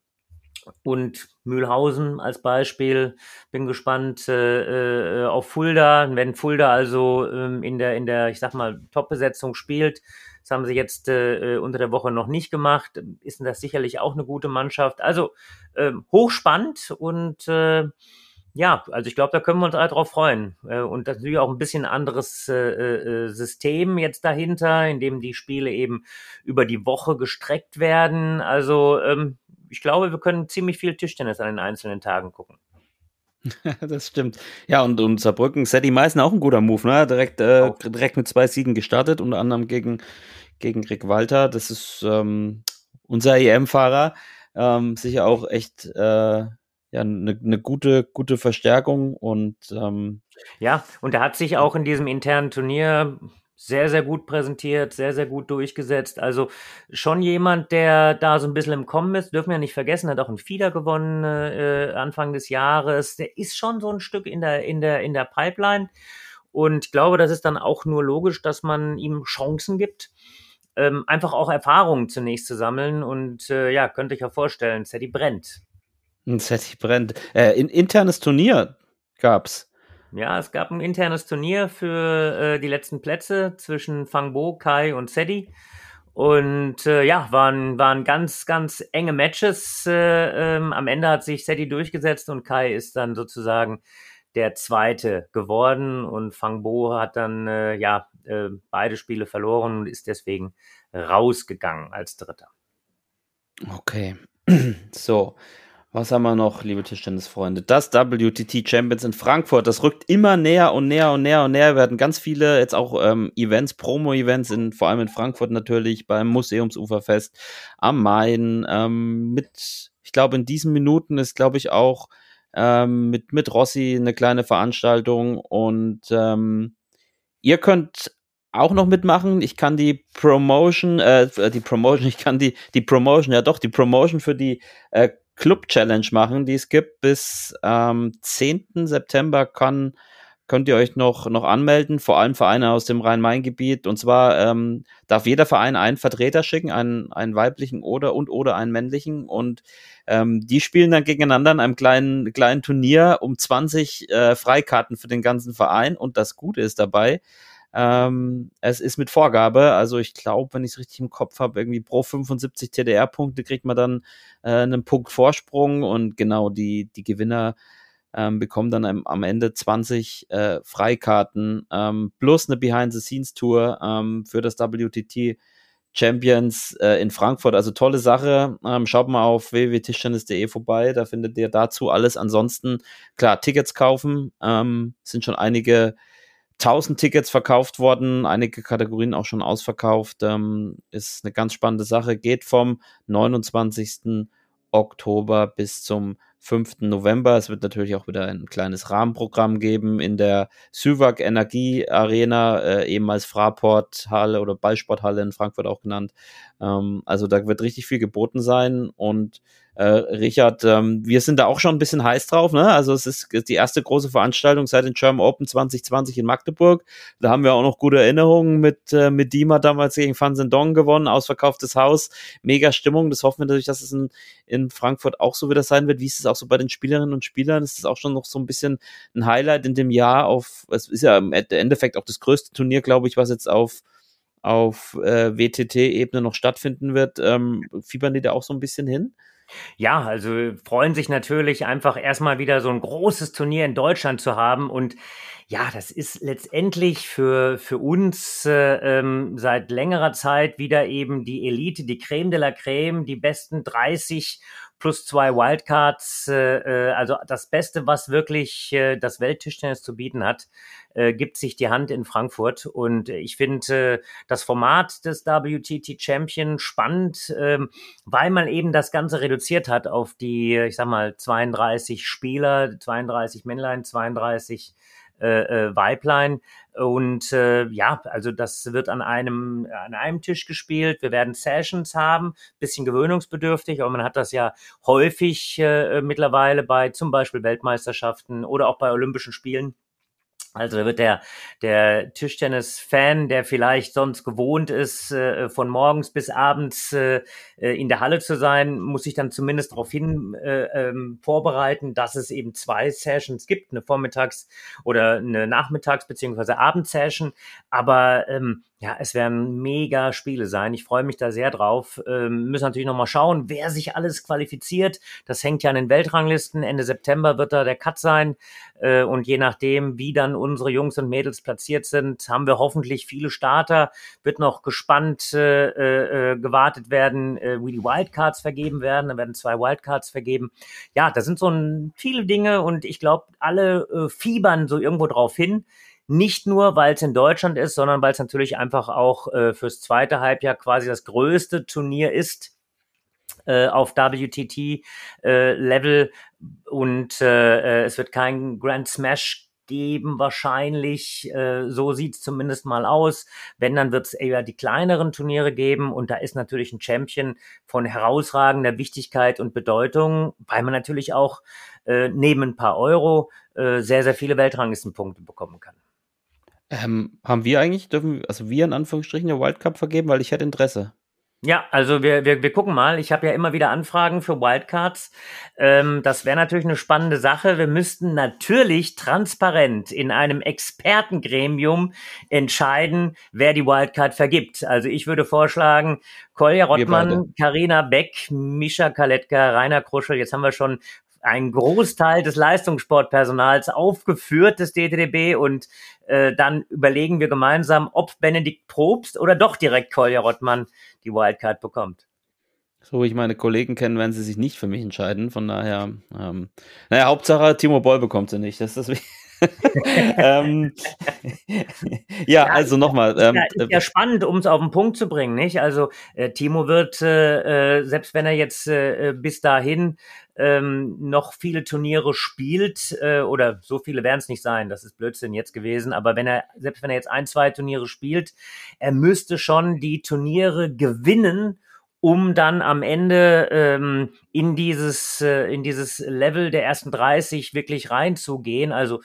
und Mühlhausen als Beispiel. Bin gespannt äh, äh, auf Fulda. Wenn Fulda also ähm, in der, in der, ich sag mal, Top-Besetzung spielt, das haben sie jetzt äh, unter der Woche noch nicht gemacht, ist das sicherlich auch eine gute Mannschaft. Also äh, hochspannend und äh, ja, also ich glaube, da können wir uns alle drauf freuen. Äh, und natürlich auch ein bisschen anderes äh, äh, System jetzt dahinter, in dem die Spiele eben über die Woche gestreckt werden. Also ähm, ich glaube, wir können ziemlich viel Tischtennis an den einzelnen Tagen gucken. das stimmt. Ja, und, und Saarbrücken, Sadie Meißen auch ein guter Move, ne? Direkt, äh, direkt mit zwei Siegen gestartet, unter anderem gegen, gegen Rick Walter. Das ist ähm, unser EM-Fahrer. Ähm, sicher auch echt äh, ja, eine ne gute, gute Verstärkung und ähm, ja, und er hat sich auch in diesem internen Turnier sehr, sehr gut präsentiert, sehr, sehr gut durchgesetzt. Also schon jemand, der da so ein bisschen im Kommen ist, dürfen wir nicht vergessen, hat auch ein Fieder gewonnen äh, Anfang des Jahres. Der ist schon so ein Stück in der, in der, in der Pipeline. Und ich glaube, das ist dann auch nur logisch, dass man ihm Chancen gibt. Ähm, einfach auch Erfahrungen zunächst zu sammeln. Und äh, ja, könnte ich ja vorstellen, Sadie brennt. Sadie brennt. Äh, in, internes Turnier gab's. Ja, es gab ein internes Turnier für äh, die letzten Plätze zwischen Fangbo, Kai und Sedi. Und äh, ja, waren, waren ganz, ganz enge Matches. Äh, ähm, am Ende hat sich Sedi durchgesetzt und Kai ist dann sozusagen der Zweite geworden. Und Fangbo hat dann äh, ja äh, beide Spiele verloren und ist deswegen rausgegangen als Dritter. Okay. So, was haben wir noch, liebe Tischtennisfreunde? Das WTT Champions in Frankfurt, das rückt immer näher und näher und näher und näher. Wir hatten ganz viele jetzt auch ähm, Events, Promo-Events, in, vor allem in Frankfurt natürlich, beim Museumsuferfest am Main. Ähm, mit, ich glaube, in diesen Minuten ist, glaube ich, auch ähm, mit, mit Rossi eine kleine Veranstaltung und ähm, ihr könnt auch noch mitmachen. Ich kann die Promotion, äh, die Promotion, ich kann die, die Promotion, ja doch, die Promotion für die äh, Club Challenge machen, die es gibt. Bis ähm, 10. September kann, könnt ihr euch noch, noch anmelden, vor allem Vereine aus dem Rhein-Main-Gebiet. Und zwar ähm, darf jeder Verein einen Vertreter schicken, einen, einen weiblichen oder und oder einen männlichen. Und ähm, die spielen dann gegeneinander in einem kleinen, kleinen Turnier um 20 äh, Freikarten für den ganzen Verein. Und das Gute ist dabei, ähm, es ist mit Vorgabe, also ich glaube, wenn ich es richtig im Kopf habe, irgendwie pro 75 TDR-Punkte kriegt man dann äh, einen Punkt Vorsprung und genau die, die Gewinner ähm, bekommen dann am, am Ende 20 äh, Freikarten ähm, plus eine Behind-the-Scenes-Tour ähm, für das WTT Champions äh, in Frankfurt. Also tolle Sache. Ähm, schaut mal auf www.tischtennis.de vorbei, da findet ihr dazu alles. Ansonsten, klar, Tickets kaufen. Ähm, sind schon einige 1000 Tickets verkauft worden, einige Kategorien auch schon ausverkauft. Ähm, ist eine ganz spannende Sache. Geht vom 29. Oktober bis zum 5. November. Es wird natürlich auch wieder ein kleines Rahmenprogramm geben in der Süwag Energie Arena, äh, ehemals Fraport Halle oder Ballsporthalle in Frankfurt auch genannt. Ähm, also da wird richtig viel geboten sein und äh, Richard, ähm, wir sind da auch schon ein bisschen heiß drauf, ne? Also es ist die erste große Veranstaltung seit den German Open 2020 in Magdeburg. Da haben wir auch noch gute Erinnerungen mit, äh, mit Dima damals gegen Van Sendong gewonnen, ausverkauftes Haus, mega Stimmung. Das hoffen wir natürlich, dass es in, in Frankfurt auch so wieder sein wird. Wie ist es auch so bei den Spielerinnen und Spielern? Ist es auch schon noch so ein bisschen ein Highlight in dem Jahr auf, es ist ja im Endeffekt auch das größte Turnier, glaube ich, was jetzt auf auf äh, WTT-Ebene noch stattfinden wird. Ähm, fiebern die da auch so ein bisschen hin? Ja, also freuen sich natürlich einfach erstmal wieder so ein großes Turnier in Deutschland zu haben. Und ja, das ist letztendlich für, für uns äh, ähm, seit längerer Zeit wieder eben die Elite, die Creme de la Creme, die besten 30 plus zwei Wildcards, äh, äh, also das Beste, was wirklich äh, das Welttischtennis zu bieten hat äh, gibt sich die Hand in Frankfurt. Und ich finde äh, das Format des WTT Champion spannend, äh, weil man eben das Ganze reduziert hat auf die, ich sag mal, 32 Spieler, 32 Männlein, 32 äh, äh, Weiblein. Und äh, ja, also das wird an einem, an einem Tisch gespielt. Wir werden Sessions haben, bisschen gewöhnungsbedürftig, aber man hat das ja häufig äh, mittlerweile bei zum Beispiel Weltmeisterschaften oder auch bei Olympischen Spielen also da wird der, der Tischtennis-Fan, der vielleicht sonst gewohnt ist, äh, von morgens bis abends äh, äh, in der Halle zu sein, muss sich dann zumindest darauf hin äh, ähm, vorbereiten, dass es eben zwei Sessions gibt, eine Vormittags- oder eine Nachmittags- beziehungsweise Abendsession. Aber ähm, ja, es werden mega Spiele sein. Ich freue mich da sehr drauf. Ähm, müssen natürlich nochmal schauen, wer sich alles qualifiziert. Das hängt ja an den Weltranglisten. Ende September wird da der Cut sein. Äh, und je nachdem, wie dann unsere Jungs und Mädels platziert sind, haben wir hoffentlich viele Starter. Wird noch gespannt äh, äh, gewartet werden, äh, wie die Wildcards vergeben werden. Da werden zwei Wildcards vergeben. Ja, da sind so ein, viele Dinge und ich glaube, alle äh, fiebern so irgendwo drauf hin. Nicht nur, weil es in Deutschland ist, sondern weil es natürlich einfach auch äh, fürs zweite Halbjahr quasi das größte Turnier ist äh, auf WTT-Level. Äh, und äh, äh, es wird kein Grand Smash geben wahrscheinlich. Äh, so sieht's zumindest mal aus. Wenn, dann wird's eher die kleineren Turniere geben. Und da ist natürlich ein Champion von herausragender Wichtigkeit und Bedeutung, weil man natürlich auch äh, neben ein paar Euro äh, sehr, sehr viele Weltranglistenpunkte bekommen kann. Ähm, haben wir eigentlich, dürfen, also wir in Anführungsstrichen eine Wildcard vergeben, weil ich hätte Interesse. Ja, also wir, wir, wir gucken mal. Ich habe ja immer wieder Anfragen für Wildcards. Ähm, das wäre natürlich eine spannende Sache. Wir müssten natürlich transparent in einem Expertengremium entscheiden, wer die Wildcard vergibt. Also ich würde vorschlagen, Kolja Rottmann, Karina Beck, Mischa Kaletka, Rainer Kruschel. Jetzt haben wir schon ein Großteil des Leistungssportpersonals aufgeführt des DTDB und äh, dann überlegen wir gemeinsam, ob Benedikt Probst oder doch direkt Kolja Rottmann die Wildcard bekommt. So wie ich meine Kollegen kenne, werden sie sich nicht für mich entscheiden. Von daher, ähm, naja, Hauptsache Timo Boll bekommt sie nicht. Das ist das ähm, ja, ja, also nochmal. Ähm, ist, ja, ja spannend, um es auf den Punkt zu bringen, nicht? Also äh, Timo wird, äh, äh selbst wenn er jetzt äh, äh, bis dahin ähm, noch viele Turniere spielt, äh, oder so viele werden es nicht sein, das ist Blödsinn jetzt gewesen, aber wenn er, selbst wenn er jetzt ein, zwei Turniere spielt, er müsste schon die Turniere gewinnen, um dann am Ende ähm, in dieses äh, in dieses Level der ersten 30 wirklich reinzugehen. Also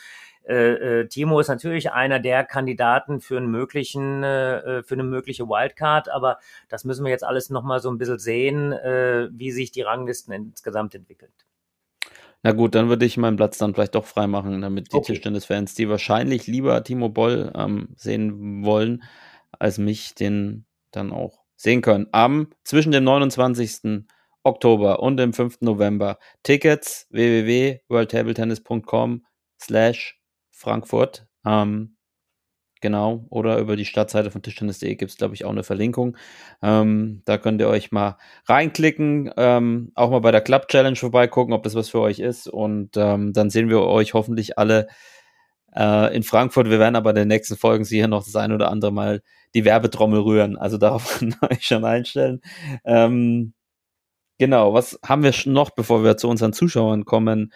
äh, äh, Timo ist natürlich einer der Kandidaten für einen möglichen, äh, äh, für eine mögliche Wildcard, aber das müssen wir jetzt alles nochmal so ein bisschen sehen, äh, wie sich die Ranglisten insgesamt entwickelt. Na gut, dann würde ich meinen Platz dann vielleicht doch freimachen, damit die okay. Tischtennis-Fans, die wahrscheinlich lieber Timo Boll ähm, sehen wollen, als mich, den dann auch sehen können. Am zwischen dem 29. Oktober und dem 5. November Tickets www.worldtabletennis.com slash Frankfurt. Ähm, genau, oder über die Stadtseite von Tischtennis.de gibt es, glaube ich, auch eine Verlinkung. Ähm, da könnt ihr euch mal reinklicken, ähm, auch mal bei der Club Challenge vorbeigucken, ob das was für euch ist. Und ähm, dann sehen wir euch hoffentlich alle äh, in Frankfurt. Wir werden aber in den nächsten Folgen sicher noch das ein oder andere Mal die Werbetrommel rühren. Also darauf könnt ihr euch schon einstellen. Ähm, genau, was haben wir noch, bevor wir zu unseren Zuschauern kommen?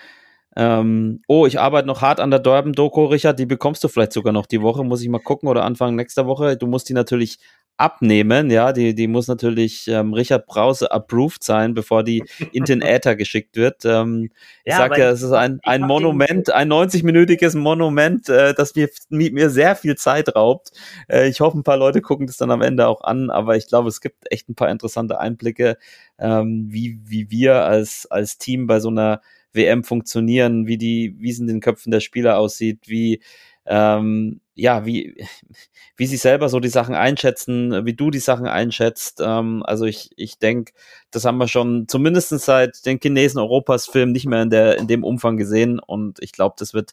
Ähm, oh, ich arbeite noch hart an der Durban-Doku, Richard. Die bekommst du vielleicht sogar noch die Woche. Muss ich mal gucken oder Anfang nächster Woche. Du musst die natürlich abnehmen, ja, die, die muss natürlich ähm, Richard Brause approved sein, bevor die in den Äther geschickt wird. Ähm, ja, ich sag ja, es ist ein, ein Monument, ein 90-minütiges Monument, äh, das mir, mir sehr viel Zeit raubt. Äh, ich hoffe, ein paar Leute gucken das dann am Ende auch an, aber ich glaube, es gibt echt ein paar interessante Einblicke, ähm, wie, wie wir als, als Team bei so einer WM funktionieren, wie die, wie es in den Köpfen der Spieler aussieht, wie ähm, ja, wie, wie sie selber so die Sachen einschätzen, wie du die Sachen einschätzt. Ähm, also ich, ich denke, das haben wir schon zumindest seit den Chinesen Europas Film nicht mehr in, der, in dem Umfang gesehen und ich glaube, das wird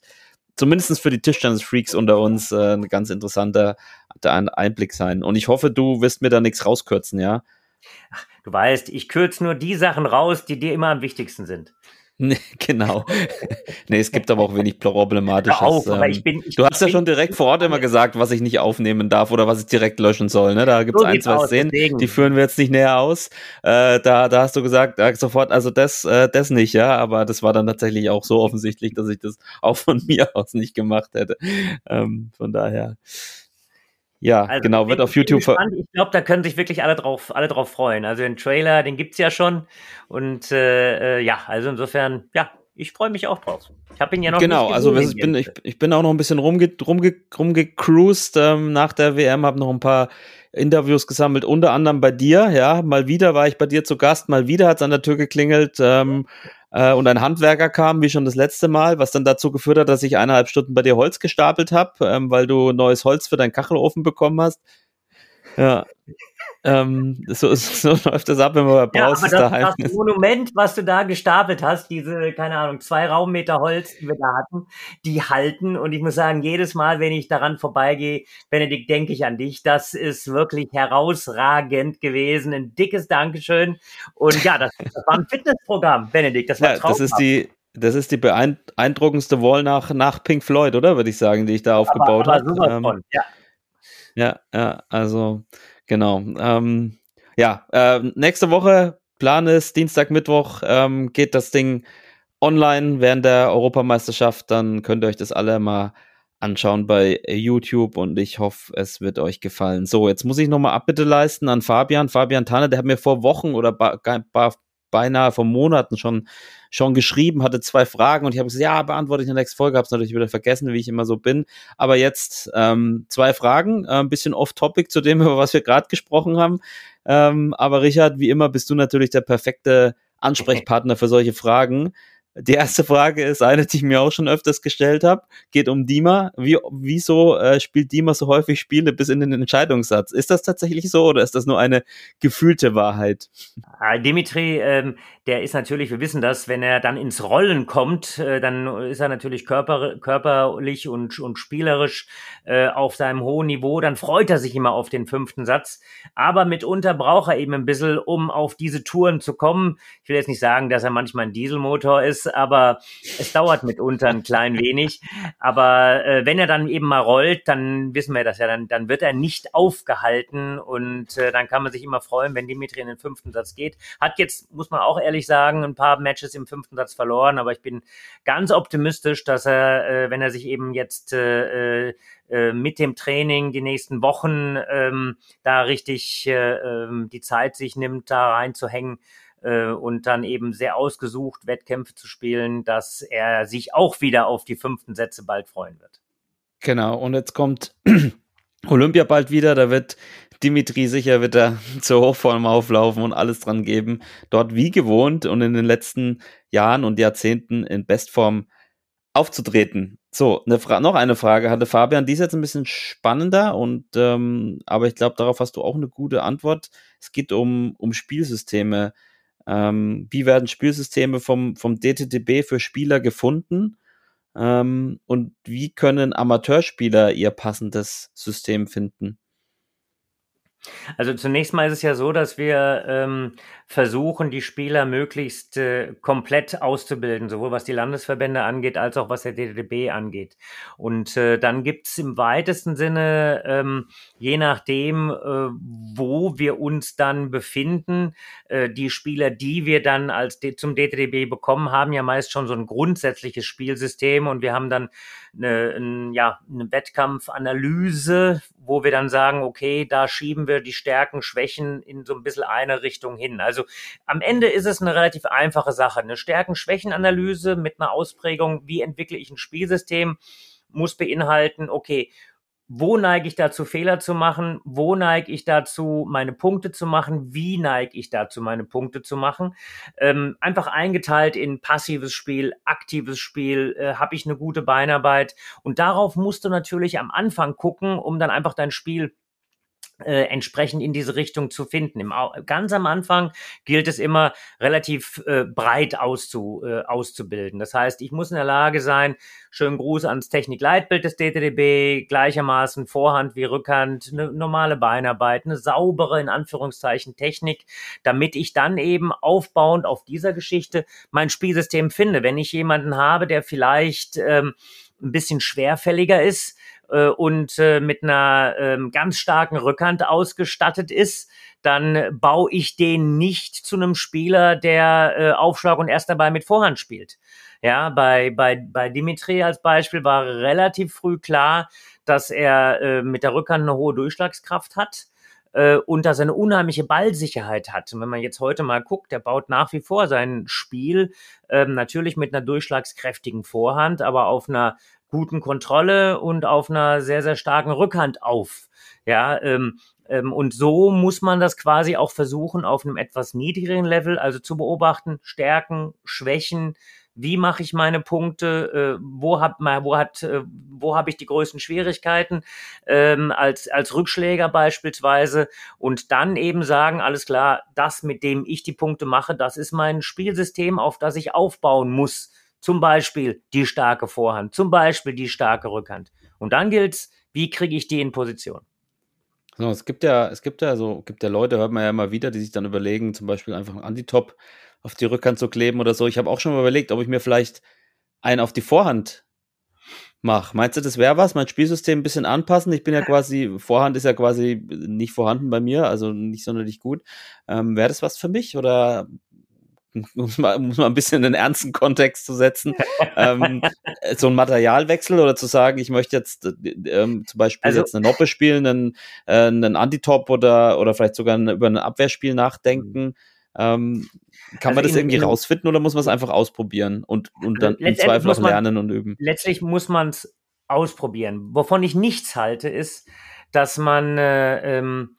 zumindest für die Tischtennis-Freaks unter uns äh, ein ganz interessanter Einblick sein. Und ich hoffe, du wirst mir da nichts rauskürzen, ja? Ach, du weißt, ich kürze nur die Sachen raus, die dir immer am wichtigsten sind. Nee, genau. nee, es gibt aber auch wenig problematisches. Auf, ähm, ich bin, ich, du hast ja schon direkt vor Ort immer gesagt, was ich nicht aufnehmen darf oder was ich direkt löschen soll. Ne? Da gibt es so ein, zwei aus, Szenen, deswegen. die führen wir jetzt nicht näher aus. Äh, da, da hast du gesagt, ja, sofort, also das, äh, das nicht, ja, aber das war dann tatsächlich auch so offensichtlich, dass ich das auch von mir aus nicht gemacht hätte. Ähm, von daher. Ja, also, genau, wird auf YouTube. Ich glaube, da können sich wirklich alle drauf, alle drauf freuen. Also den Trailer, den gibt's ja schon. Und äh, äh, ja, also insofern, ja, ich freue mich auch drauf. Ich habe ihn ja noch Genau, also ich bin, ich, ich bin auch noch ein bisschen rumge, rumge, rumgecruised ähm, nach der WM, habe noch ein paar Interviews gesammelt, unter anderem bei dir, ja. Mal wieder war ich bei dir zu Gast, mal wieder hat's an der Tür geklingelt. Ähm, äh, und ein Handwerker kam, wie schon das letzte Mal, was dann dazu geführt hat, dass ich eineinhalb Stunden bei dir Holz gestapelt habe, ähm, weil du neues Holz für deinen Kachelofen bekommen hast. Ja, ähm, so, so läuft das ab, wenn man bei Braus ja, aber daheim das, das Monument, was du da gestapelt hast, diese, keine Ahnung, zwei Raummeter Holz, die wir da hatten, die halten. Und ich muss sagen, jedes Mal, wenn ich daran vorbeigehe, Benedikt, denke ich an dich. Das ist wirklich herausragend gewesen. Ein dickes Dankeschön. Und ja, das, das war ein Fitnessprogramm, Benedikt. Das war ja, Das ist die, das ist die beeindruckendste Wall nach, nach Pink Floyd, oder? Würde ich sagen, die ich da aufgebaut habe. Ähm, ja. ja, ja, also Genau. Ähm, ja, äh, nächste Woche, Plan ist, Dienstag, Mittwoch ähm, geht das Ding online während der Europameisterschaft. Dann könnt ihr euch das alle mal anschauen bei YouTube und ich hoffe, es wird euch gefallen. So, jetzt muss ich nochmal Abbitte leisten an Fabian. Fabian Tanne, der hat mir vor Wochen oder beinahe vor Monaten schon, schon geschrieben, hatte zwei Fragen und ich habe gesagt, ja, beantworte ich in der nächsten Folge, habe es natürlich wieder vergessen, wie ich immer so bin. Aber jetzt ähm, zwei Fragen, äh, ein bisschen off-topic zu dem, über was wir gerade gesprochen haben. Ähm, aber Richard, wie immer bist du natürlich der perfekte Ansprechpartner für solche Fragen. Die erste Frage ist eine, die ich mir auch schon öfters gestellt habe. Geht um Dima. Wie, wieso äh, spielt Dima so häufig Spiele bis in den Entscheidungssatz? Ist das tatsächlich so oder ist das nur eine gefühlte Wahrheit? Ah, Dimitri, ähm, der ist natürlich, wir wissen das, wenn er dann ins Rollen kommt, äh, dann ist er natürlich körper, körperlich und, und spielerisch äh, auf seinem hohen Niveau. Dann freut er sich immer auf den fünften Satz. Aber mitunter braucht er eben ein bisschen, um auf diese Touren zu kommen. Ich will jetzt nicht sagen, dass er manchmal ein Dieselmotor ist, aber es dauert mitunter ein klein wenig. Aber äh, wenn er dann eben mal rollt, dann wissen wir das ja, dann, dann wird er nicht aufgehalten und äh, dann kann man sich immer freuen, wenn Dimitri in den fünften Satz geht. Hat jetzt, muss man auch ehrlich sagen, ein paar Matches im fünften Satz verloren, aber ich bin ganz optimistisch, dass er, äh, wenn er sich eben jetzt äh, äh, mit dem Training die nächsten Wochen ähm, da richtig äh, ähm, die Zeit sich nimmt, da reinzuhängen, äh, und dann eben sehr ausgesucht Wettkämpfe zu spielen, dass er sich auch wieder auf die fünften Sätze bald freuen wird. Genau, und jetzt kommt Olympia bald wieder, da wird Dimitri sicher wieder zur Hochform auflaufen und alles dran geben, dort wie gewohnt und in den letzten Jahren und Jahrzehnten in Bestform aufzutreten. So, eine noch eine Frage hatte Fabian, die ist jetzt ein bisschen spannender und ähm, aber ich glaube, darauf hast du auch eine gute Antwort. Es geht um, um Spielsysteme. Ähm, wie werden Spielsysteme vom, vom DTTB für Spieler gefunden? Ähm, und wie können Amateurspieler ihr passendes System finden? Also zunächst mal ist es ja so, dass wir ähm, versuchen, die Spieler möglichst äh, komplett auszubilden, sowohl was die Landesverbände angeht, als auch was der DDB angeht. Und äh, dann gibt's im weitesten Sinne, ähm, je nachdem, äh, wo wir uns dann befinden, äh, die Spieler, die wir dann als zum DDB bekommen, haben ja meist schon so ein grundsätzliches Spielsystem und wir haben dann eine, ein, ja, eine Wettkampfanalyse, wo wir dann sagen, okay, da schieben wir die Stärken, Schwächen in so ein bisschen eine Richtung hin. Also am Ende ist es eine relativ einfache Sache. Eine Stärken-Schwächen-Analyse mit einer Ausprägung, wie entwickle ich ein Spielsystem, muss beinhalten, okay, wo neige ich dazu, Fehler zu machen? Wo neige ich dazu, meine Punkte zu machen? Wie neige ich dazu, meine Punkte zu machen? Ähm, einfach eingeteilt in passives Spiel, aktives Spiel, äh, habe ich eine gute Beinarbeit? Und darauf musst du natürlich am Anfang gucken, um dann einfach dein Spiel äh, entsprechend in diese Richtung zu finden. Im, ganz am Anfang gilt es immer relativ äh, breit auszu, äh, auszubilden. Das heißt, ich muss in der Lage sein, schönen Gruß ans Technikleitbild des DTDB, gleichermaßen Vorhand wie Rückhand, eine normale Beinarbeit, eine saubere, in Anführungszeichen, Technik, damit ich dann eben aufbauend auf dieser Geschichte mein Spielsystem finde. Wenn ich jemanden habe, der vielleicht ähm, ein bisschen schwerfälliger ist, äh, und äh, mit einer ähm, ganz starken Rückhand ausgestattet ist, dann baue ich den nicht zu einem Spieler, der äh, Aufschlag und erst dabei mit Vorhand spielt. Ja, bei, bei, bei Dimitri als Beispiel war relativ früh klar, dass er äh, mit der Rückhand eine hohe Durchschlagskraft hat äh, und dass er eine unheimliche Ballsicherheit hat. Und wenn man jetzt heute mal guckt, der baut nach wie vor sein Spiel ähm, natürlich mit einer durchschlagskräftigen Vorhand, aber auf einer guten Kontrolle und auf einer sehr, sehr starken Rückhand auf. Ja, ähm, ähm, und so muss man das quasi auch versuchen, auf einem etwas niedrigeren Level, also zu beobachten, Stärken, Schwächen, wie mache ich meine Punkte, äh, wo hab wo hat, äh, wo habe ich die größten Schwierigkeiten? Ähm, als als Rückschläger beispielsweise. Und dann eben sagen, alles klar, das mit dem ich die Punkte mache, das ist mein Spielsystem, auf das ich aufbauen muss zum Beispiel die starke Vorhand, zum Beispiel die starke Rückhand. Und dann gilt's, wie kriege ich die in Position? So, es gibt ja, es gibt ja so, gibt ja Leute, hört man ja immer wieder, die sich dann überlegen, zum Beispiel einfach einen Antitop auf die Rückhand zu kleben oder so. Ich habe auch schon mal überlegt, ob ich mir vielleicht einen auf die Vorhand mache. Meinst du, das wäre was? Mein Spielsystem ein bisschen anpassen? Ich bin ja quasi, Vorhand ist ja quasi nicht vorhanden bei mir, also nicht sonderlich gut. Ähm, wäre das was für mich oder muss man, muss man ein bisschen in den ernsten Kontext zu setzen, ähm, so ein Materialwechsel oder zu sagen, ich möchte jetzt äh, ähm, zum Beispiel also, jetzt eine Noppe spielen, einen, äh, einen Antitop oder, oder vielleicht sogar über ein Abwehrspiel nachdenken. Ähm, kann also man das in, irgendwie in, rausfinden oder muss man es einfach ausprobieren und, und dann im Zweifel auch lernen und üben? Letztlich muss man es ausprobieren. Wovon ich nichts halte, ist, dass man äh, ähm,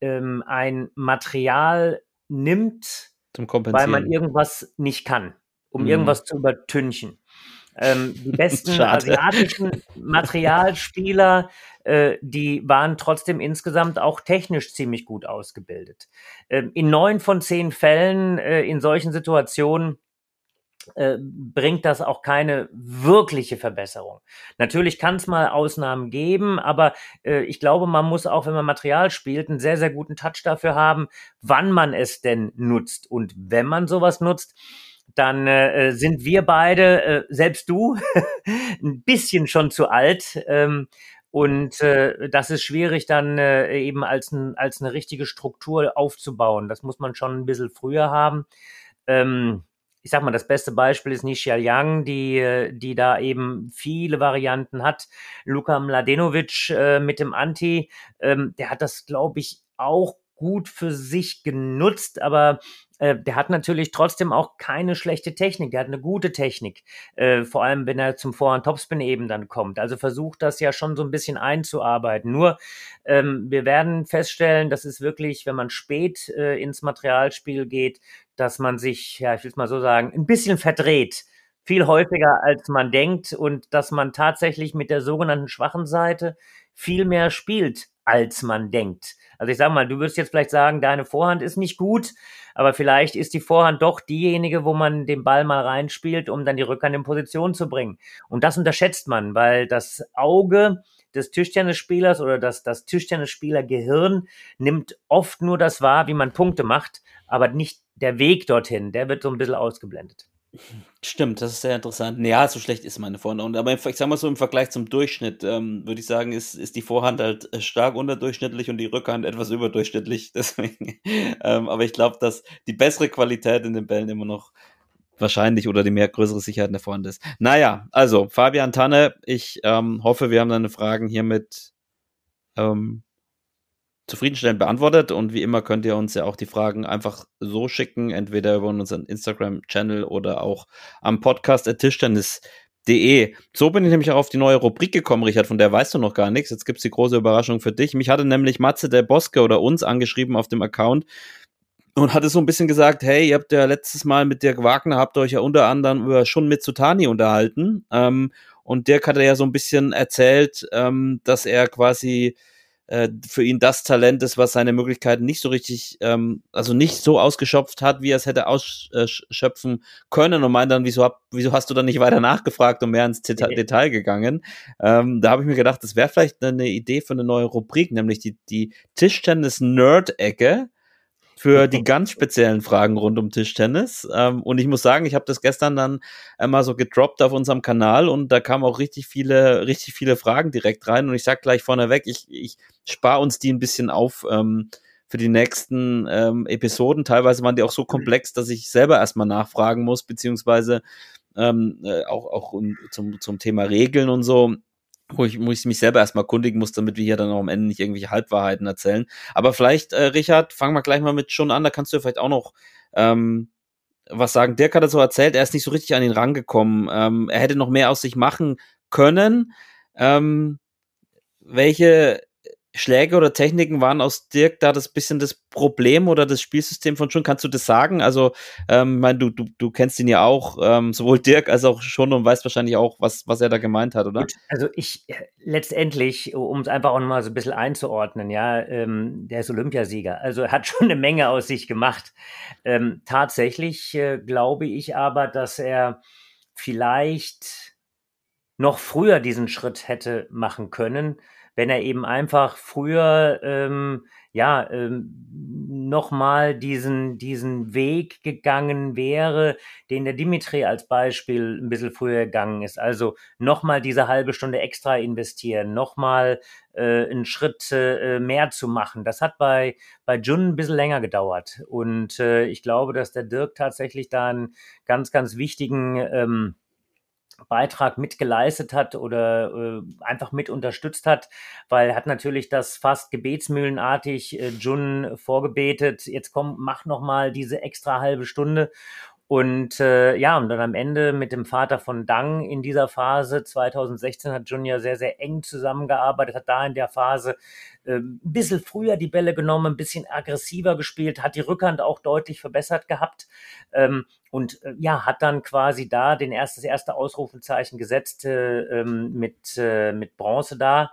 ähm, ein Material nimmt, zum Kompensieren. Weil man irgendwas nicht kann. um mhm. irgendwas zu übertünchen. Ähm, die besten asiatischen Materialspieler, äh, die waren trotzdem insgesamt auch technisch ziemlich gut ausgebildet. Ähm, in neun von zehn Fällen äh, in solchen Situationen äh, bringt das auch keine wirkliche Verbesserung. Natürlich kann es mal Ausnahmen geben, aber äh, ich glaube, man muss auch, wenn man Material spielt, einen sehr, sehr guten Touch dafür haben, wann man es denn nutzt. Und wenn man sowas nutzt, dann äh, sind wir beide, äh, selbst du, ein bisschen schon zu alt. Ähm, und äh, das ist schwierig dann äh, eben als, ein, als eine richtige Struktur aufzubauen. Das muss man schon ein bisschen früher haben. Ähm, ich sag mal, das beste Beispiel ist Nishia Yang, die, äh, die da eben viele Varianten hat. Luka Mladenovic äh, mit dem Anti, ähm, der hat das, glaube ich, auch gut für sich genutzt, aber äh, der hat natürlich trotzdem auch keine schlechte Technik. Der hat eine gute Technik. Äh, vor allem, wenn er zum Vorhand Topspin eben dann kommt. Also versucht das ja schon so ein bisschen einzuarbeiten. Nur, ähm, wir werden feststellen, das ist wirklich, wenn man spät äh, ins Materialspiel geht, dass man sich, ja, ich will es mal so sagen, ein bisschen verdreht viel häufiger als man denkt und dass man tatsächlich mit der sogenannten schwachen Seite viel mehr spielt, als man denkt. Also ich sag mal, du wirst jetzt vielleicht sagen, deine Vorhand ist nicht gut, aber vielleicht ist die Vorhand doch diejenige, wo man den Ball mal reinspielt, um dann die Rückhand in Position zu bringen. Und das unterschätzt man, weil das Auge des Tischtennisspielers oder das, das Tischtennisspielergehirn nimmt oft nur das wahr, wie man Punkte macht, aber nicht der Weg dorthin. Der wird so ein bisschen ausgeblendet. Stimmt, das ist sehr interessant. Ja, so schlecht ist meine Vorhand. Aber ich sag mal so, im Vergleich zum Durchschnitt, ähm, würde ich sagen, ist, ist die Vorhand halt äh, stark unterdurchschnittlich und die Rückhand etwas überdurchschnittlich. Deswegen, ähm, aber ich glaube, dass die bessere Qualität in den Bällen immer noch wahrscheinlich oder die mehr größere Sicherheit in der Vorhand ist. Naja, also Fabian Tanne, ich ähm, hoffe, wir haben deine Fragen hiermit ähm, zufriedenstellend beantwortet und wie immer könnt ihr uns ja auch die Fragen einfach so schicken, entweder über unseren Instagram-Channel oder auch am Podcast Tischtennis.de. So bin ich nämlich auch auf die neue Rubrik gekommen, Richard, von der weißt du noch gar nichts. Jetzt gibt's die große Überraschung für dich. Mich hatte nämlich Matze der Boske oder uns angeschrieben auf dem Account und hatte so ein bisschen gesagt, hey, ihr habt ja letztes Mal mit Dirk Wagner, habt euch ja unter anderem über schon mit Sutani unterhalten. Ähm, und Dirk hatte ja so ein bisschen erzählt, ähm, dass er quasi äh, für ihn das Talent ist, was seine Möglichkeiten nicht so richtig, ähm, also nicht so ausgeschöpft hat, wie er es hätte ausschöpfen können und meint dann, wieso, hab, wieso hast du dann nicht weiter nachgefragt und mehr ins Deta okay. Detail gegangen? Ähm, da habe ich mir gedacht, das wäre vielleicht eine Idee für eine neue Rubrik, nämlich die, die Tischtennis-Nerd-Ecke für die ganz speziellen Fragen rund um Tischtennis. Ähm, und ich muss sagen, ich habe das gestern dann einmal so gedroppt auf unserem Kanal und da kamen auch richtig viele, richtig viele Fragen direkt rein. Und ich sag gleich vorneweg, ich, ich spare uns die ein bisschen auf. Ähm, für die nächsten ähm, Episoden. Teilweise waren die auch so mhm. komplex, dass ich selber erstmal nachfragen muss, beziehungsweise ähm, äh, auch, auch um, zum, zum Thema Regeln und so wo ich, wo ich mich selber erstmal kundigen muss, damit wir hier dann auch am Ende nicht irgendwelche Halbwahrheiten erzählen. Aber vielleicht, äh, Richard, fangen wir gleich mal mit schon an, da kannst du vielleicht auch noch ähm, was sagen. Dirk hat so erzählt, er ist nicht so richtig an ihn rangekommen. Ähm, er hätte noch mehr aus sich machen können. Ähm, welche Schläge oder Techniken waren aus Dirk da das bisschen das Problem oder das Spielsystem von schon? Kannst du das sagen? Also, ähm, mein, du, du, du kennst ihn ja auch, ähm, sowohl Dirk als auch schon und weißt wahrscheinlich auch, was, was er da gemeint hat, oder? Also ich äh, letztendlich, um es einfach auch mal so ein bisschen einzuordnen, ja, ähm, der ist Olympiasieger. Also er hat schon eine Menge aus sich gemacht. Ähm, tatsächlich äh, glaube ich aber, dass er vielleicht noch früher diesen Schritt hätte machen können wenn er eben einfach früher ähm, ja ähm, nochmal diesen diesen Weg gegangen wäre, den der Dimitri als Beispiel ein bisschen früher gegangen ist. Also nochmal diese halbe Stunde extra investieren, nochmal äh, einen Schritt äh, mehr zu machen. Das hat bei bei Jun ein bisschen länger gedauert und äh, ich glaube, dass der Dirk tatsächlich da einen ganz ganz wichtigen ähm, Beitrag mitgeleistet hat oder äh, einfach mit unterstützt hat, weil er hat natürlich das fast gebetsmühlenartig äh, Jun vorgebetet, jetzt komm, mach noch mal diese extra halbe Stunde Und äh, ja, und dann am Ende mit dem Vater von Dang in dieser Phase 2016 hat Junior sehr, sehr eng zusammengearbeitet, hat da in der Phase äh, ein bisschen früher die Bälle genommen, ein bisschen aggressiver gespielt, hat die Rückhand auch deutlich verbessert gehabt ähm, und äh, ja, hat dann quasi da den erst, das erste Ausrufezeichen gesetzt äh, ähm, mit, äh, mit Bronze da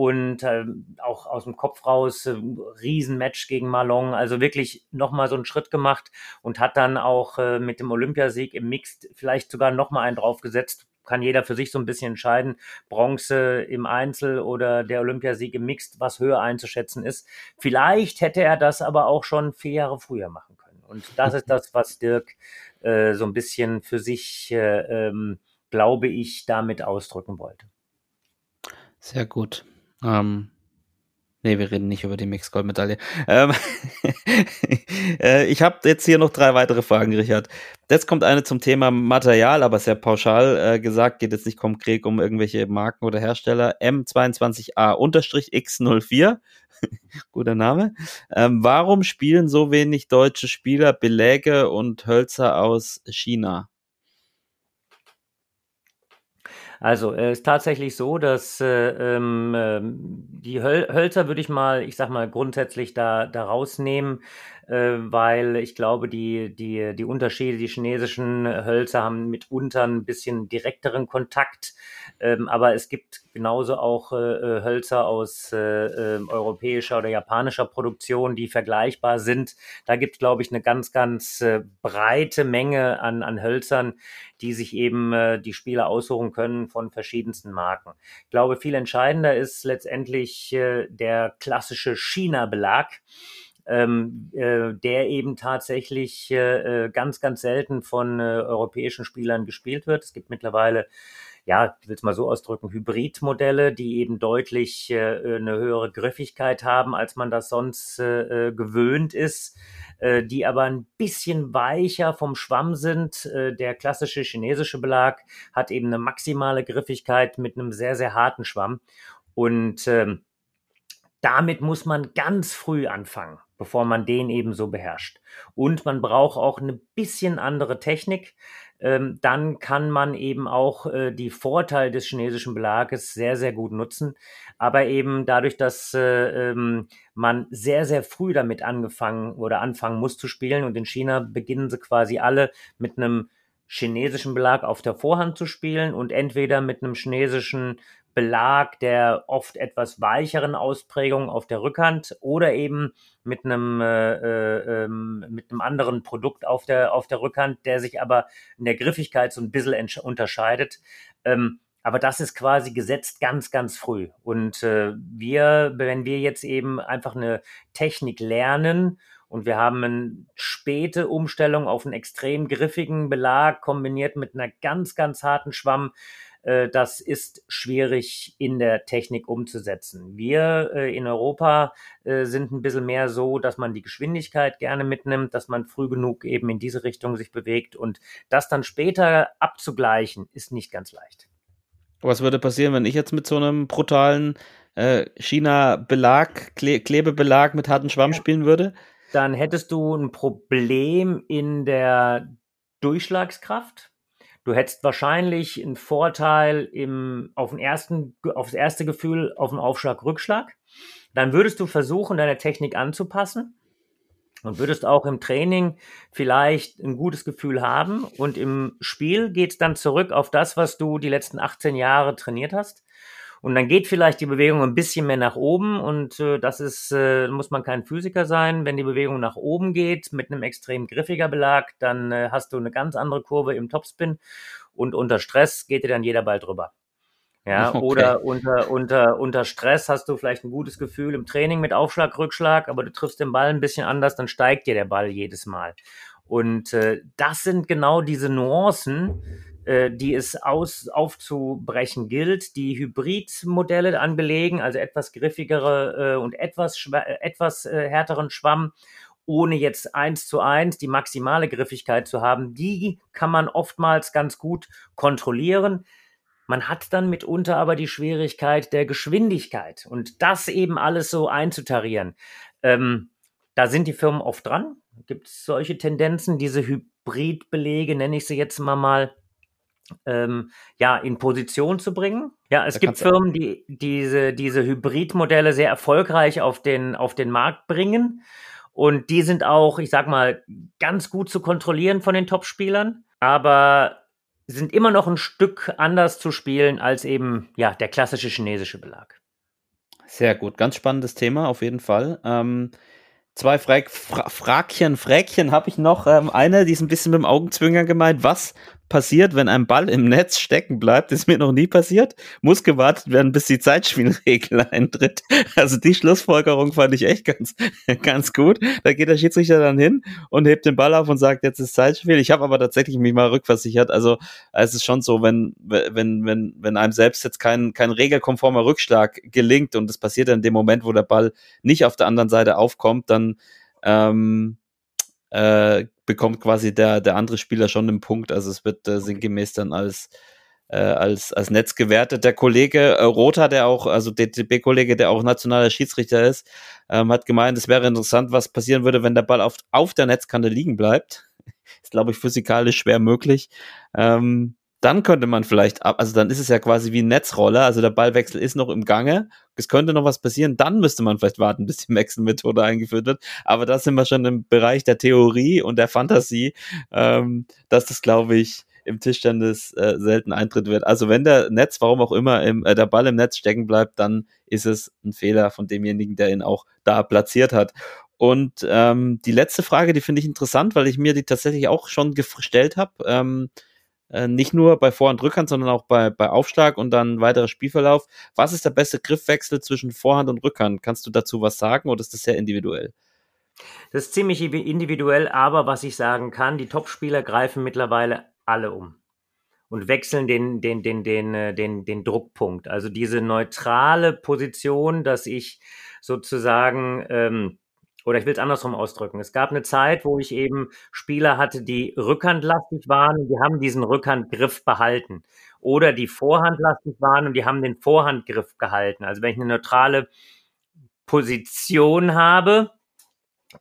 und äh, auch aus dem Kopf raus äh, Riesenmatch gegen Malong, also wirklich nochmal so einen Schritt gemacht und hat dann auch äh, mit dem Olympiasieg im Mixed vielleicht sogar nochmal einen draufgesetzt. Kann jeder für sich so ein bisschen entscheiden, Bronze im Einzel oder der Olympiasieg im Mixed, was höher einzuschätzen ist. Vielleicht hätte er das aber auch schon vier Jahre früher machen können. Und das ist das, was Dirk äh, so ein bisschen für sich, äh, ähm, glaube ich, damit ausdrücken wollte. Sehr gut. Ähm, nee, wir reden nicht über die Mix-Gold-Medaille. Ähm, äh, ich habe jetzt hier noch drei weitere Fragen, Richard. Jetzt kommt eine zum Thema Material, aber sehr pauschal äh, gesagt, geht jetzt nicht konkret um irgendwelche Marken oder Hersteller. M22A-X04, guter Name. Ähm, warum spielen so wenig deutsche Spieler Beläge und Hölzer aus China? Also es ist tatsächlich so, dass äh, ähm, ähm, die Höl Hölzer würde ich mal, ich sag mal, grundsätzlich da, da rausnehmen, äh, weil ich glaube, die, die, die Unterschiede, die chinesischen Hölzer haben mitunter ein bisschen direkteren Kontakt, ähm, aber es gibt genauso auch äh, äh Hölzer aus äh, äh, europäischer oder japanischer Produktion, die vergleichbar sind. Da gibt es, glaube ich, eine ganz, ganz äh, breite Menge an, an Hölzern, die sich eben äh, die Spieler aussuchen können von verschiedensten Marken. Ich glaube, viel entscheidender ist letztendlich äh, der klassische China-Belag ähm, äh, der eben tatsächlich äh, äh, ganz, ganz selten von äh, europäischen Spielern gespielt wird. Es gibt mittlerweile ja, ich will es mal so ausdrücken, Hybridmodelle, die eben deutlich äh, eine höhere Griffigkeit haben, als man das sonst äh, äh gewöhnt ist, äh, die aber ein bisschen weicher vom Schwamm sind. Äh, der klassische chinesische Belag hat eben eine maximale Griffigkeit mit einem sehr, sehr harten Schwamm. Und ähm, damit muss man ganz früh anfangen bevor man den eben so beherrscht. Und man braucht auch eine bisschen andere Technik. Ähm, dann kann man eben auch äh, die Vorteile des chinesischen Belages sehr, sehr gut nutzen. Aber eben dadurch, dass äh, ähm, man sehr, sehr früh damit angefangen oder anfangen muss zu spielen und in China beginnen sie quasi alle mit einem chinesischen Belag auf der Vorhand zu spielen und entweder mit einem chinesischen Belag der oft etwas weicheren Ausprägung auf der Rückhand oder eben mit einem, äh, äh, ähm, mit einem anderen Produkt auf der, auf der Rückhand, der sich aber in der Griffigkeit so ein bisschen unterscheidet. Ähm, aber das ist quasi gesetzt ganz, ganz früh. Und äh, wir, wenn wir jetzt eben einfach eine Technik lernen und wir haben eine späte Umstellung auf einen extrem griffigen Belag kombiniert mit einer ganz, ganz harten Schwamm, das ist schwierig in der Technik umzusetzen. Wir äh, in Europa äh, sind ein bisschen mehr so, dass man die Geschwindigkeit gerne mitnimmt, dass man früh genug eben in diese Richtung sich bewegt und das dann später abzugleichen, ist nicht ganz leicht. Was würde passieren, wenn ich jetzt mit so einem brutalen China-Belag, Kle Klebebelag mit harten Schwamm spielen würde? Dann hättest du ein Problem in der Durchschlagskraft Du hättest wahrscheinlich einen Vorteil im, auf den ersten, aufs erste Gefühl auf den Aufschlag, Rückschlag. Dann würdest du versuchen, deine Technik anzupassen und würdest auch im Training vielleicht ein gutes Gefühl haben. Und im Spiel geht es dann zurück auf das, was du die letzten 18 Jahre trainiert hast. Und dann geht vielleicht die Bewegung ein bisschen mehr nach oben und äh, das ist, äh, muss man kein Physiker sein. Wenn die Bewegung nach oben geht mit einem extrem griffiger Belag, dann äh, hast du eine ganz andere Kurve im Topspin und unter Stress geht dir dann jeder Ball drüber. Ja, okay. oder unter, unter, unter Stress hast du vielleicht ein gutes Gefühl im Training mit Aufschlag, Rückschlag, aber du triffst den Ball ein bisschen anders, dann steigt dir der Ball jedes Mal. Und äh, das sind genau diese Nuancen, die es aus, aufzubrechen gilt, die Hybridmodelle anbelegen, also etwas griffigere äh, und etwas, äh, etwas äh, härteren Schwamm, ohne jetzt eins zu eins die maximale Griffigkeit zu haben, die kann man oftmals ganz gut kontrollieren. Man hat dann mitunter aber die Schwierigkeit der Geschwindigkeit und das eben alles so einzutarieren. Ähm, da sind die Firmen oft dran. Gibt es solche Tendenzen, diese Hybrid Hybridbelege, nenne ich sie jetzt mal mal, ähm, ja, in Position zu bringen. Ja, es da gibt Firmen, die diese, diese Hybridmodelle sehr erfolgreich auf den, auf den Markt bringen. Und die sind auch, ich sag mal, ganz gut zu kontrollieren von den Topspielern, aber sind immer noch ein Stück anders zu spielen als eben, ja, der klassische chinesische Belag. Sehr gut, ganz spannendes Thema auf jeden Fall. Ähm, zwei Fra Fra Frakchen, Fräkchen habe ich noch. Ähm, eine, die ist ein bisschen mit dem Augenzwinger gemeint. Was passiert, wenn ein Ball im Netz stecken bleibt, ist mir noch nie passiert. Muss gewartet werden, bis die Zeitspielregel eintritt. Also die Schlussfolgerung fand ich echt ganz, ganz gut. Da geht der Schiedsrichter dann hin und hebt den Ball auf und sagt, jetzt ist Zeitspiel. Ich habe aber tatsächlich mich mal rückversichert. Also es ist schon so, wenn, wenn, wenn, wenn einem selbst jetzt kein, kein regelkonformer Rückschlag gelingt und das passiert dann in dem Moment, wo der Ball nicht auf der anderen Seite aufkommt, dann ähm, äh, bekommt quasi der, der andere Spieler schon einen Punkt. Also es wird äh, sinngemäß dann als, äh, als, als Netz gewertet. Der Kollege äh, Rother, der auch, also DTB-Kollege, der auch nationaler Schiedsrichter ist, ähm, hat gemeint, es wäre interessant, was passieren würde, wenn der Ball auf, auf der Netzkante liegen bleibt. ist, glaube ich, physikalisch schwer möglich. Ähm, dann könnte man vielleicht ab, also dann ist es ja quasi wie ein Netzroller, also der Ballwechsel ist noch im Gange, es könnte noch was passieren, dann müsste man vielleicht warten, bis die Wechselmethode eingeführt wird, aber da sind wir schon im Bereich der Theorie und der Fantasie, ähm, dass das, glaube ich, im Tischtennis äh, selten eintritt wird. Also wenn der Netz, warum auch immer, im, äh, der Ball im Netz stecken bleibt, dann ist es ein Fehler von demjenigen, der ihn auch da platziert hat. Und ähm, die letzte Frage, die finde ich interessant, weil ich mir die tatsächlich auch schon gestellt habe. Ähm, äh, nicht nur bei Vor- und Rückhand, sondern auch bei, bei Aufschlag und dann weiterer Spielverlauf. Was ist der beste Griffwechsel zwischen Vorhand und Rückhand? Kannst du dazu was sagen oder ist das sehr individuell? Das ist ziemlich individuell, aber was ich sagen kann, die Topspieler greifen mittlerweile alle um und wechseln den, den, den, den, äh, den, den Druckpunkt. Also diese neutrale Position, dass ich sozusagen ähm, oder ich will es andersrum ausdrücken. Es gab eine Zeit, wo ich eben Spieler hatte, die rückhandlastig waren und die haben diesen Rückhandgriff behalten. Oder die vorhandlastig waren und die haben den Vorhandgriff gehalten. Also wenn ich eine neutrale Position habe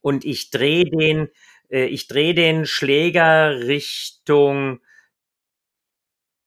und ich drehe den, äh, ich drehe den Schläger Richtung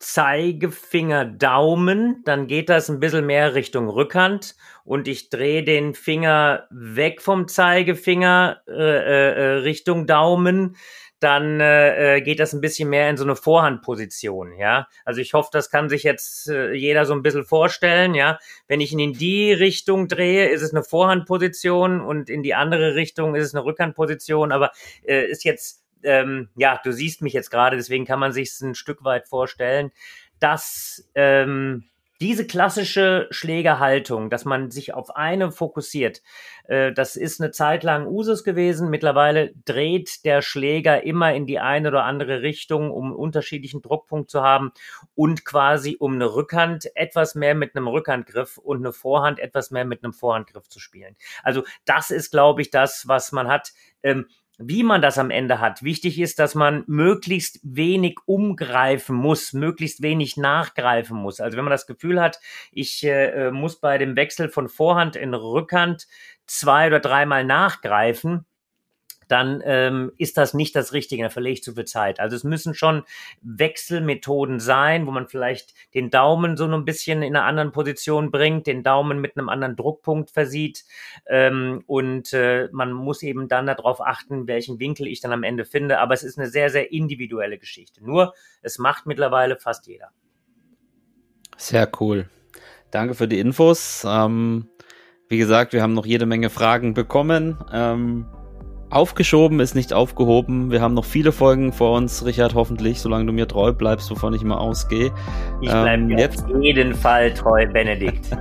Zeigefinger, Daumen, dann geht das ein bisschen mehr Richtung Rückhand und ich drehe den Finger weg vom Zeigefinger äh, äh, äh, Richtung Daumen, dann äh, äh, geht das ein bisschen mehr in so eine Vorhandposition, ja. Also ich hoffe, das kann sich jetzt äh, jeder so ein bisschen vorstellen, ja. Wenn ich ihn in die Richtung drehe, ist es eine Vorhandposition und in die andere Richtung ist es eine Rückhandposition, aber äh, ist jetzt ähm, ja, du siehst mich jetzt gerade, deswegen kann man sich es ein Stück weit vorstellen, dass ähm, diese klassische Schlägerhaltung, dass man sich auf eine fokussiert, äh, das ist eine Zeit lang Usus gewesen. Mittlerweile dreht der Schläger immer in die eine oder andere Richtung, um einen unterschiedlichen Druckpunkt zu haben und quasi um eine Rückhand etwas mehr mit einem Rückhandgriff und eine Vorhand etwas mehr mit einem Vorhandgriff zu spielen. Also das ist, glaube ich, das, was man hat. Ähm, wie man das am Ende hat. Wichtig ist, dass man möglichst wenig umgreifen muss, möglichst wenig nachgreifen muss. Also wenn man das Gefühl hat, ich äh, muss bei dem Wechsel von Vorhand in Rückhand zwei oder dreimal nachgreifen, dann ähm, ist das nicht das Richtige, da verlege ich zu viel Zeit. Also es müssen schon Wechselmethoden sein, wo man vielleicht den Daumen so ein bisschen in einer anderen Position bringt, den Daumen mit einem anderen Druckpunkt versieht ähm, und äh, man muss eben dann darauf achten, welchen Winkel ich dann am Ende finde. Aber es ist eine sehr, sehr individuelle Geschichte. Nur, es macht mittlerweile fast jeder. Sehr cool. Danke für die Infos. Ähm, wie gesagt, wir haben noch jede Menge Fragen bekommen. Ähm, Aufgeschoben ist nicht aufgehoben. Wir haben noch viele Folgen vor uns, Richard, hoffentlich, solange du mir treu bleibst, wovon ich immer ausgehe. Ich bleibe ähm, jetzt auf jeden Fall treu, Benedikt.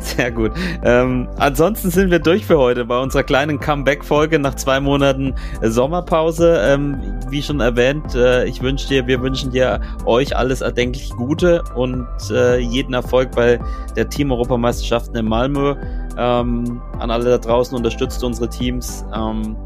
Sehr gut. Ähm, ansonsten sind wir durch für heute bei unserer kleinen Comeback-Folge nach zwei Monaten Sommerpause. Ähm, wie schon erwähnt, äh, ich wünsche dir, wir wünschen dir euch alles erdenklich Gute und äh, jeden Erfolg bei der Team-Europameisterschaften in Malmö. Ähm, an alle da draußen unterstützt unsere Teams. Ähm,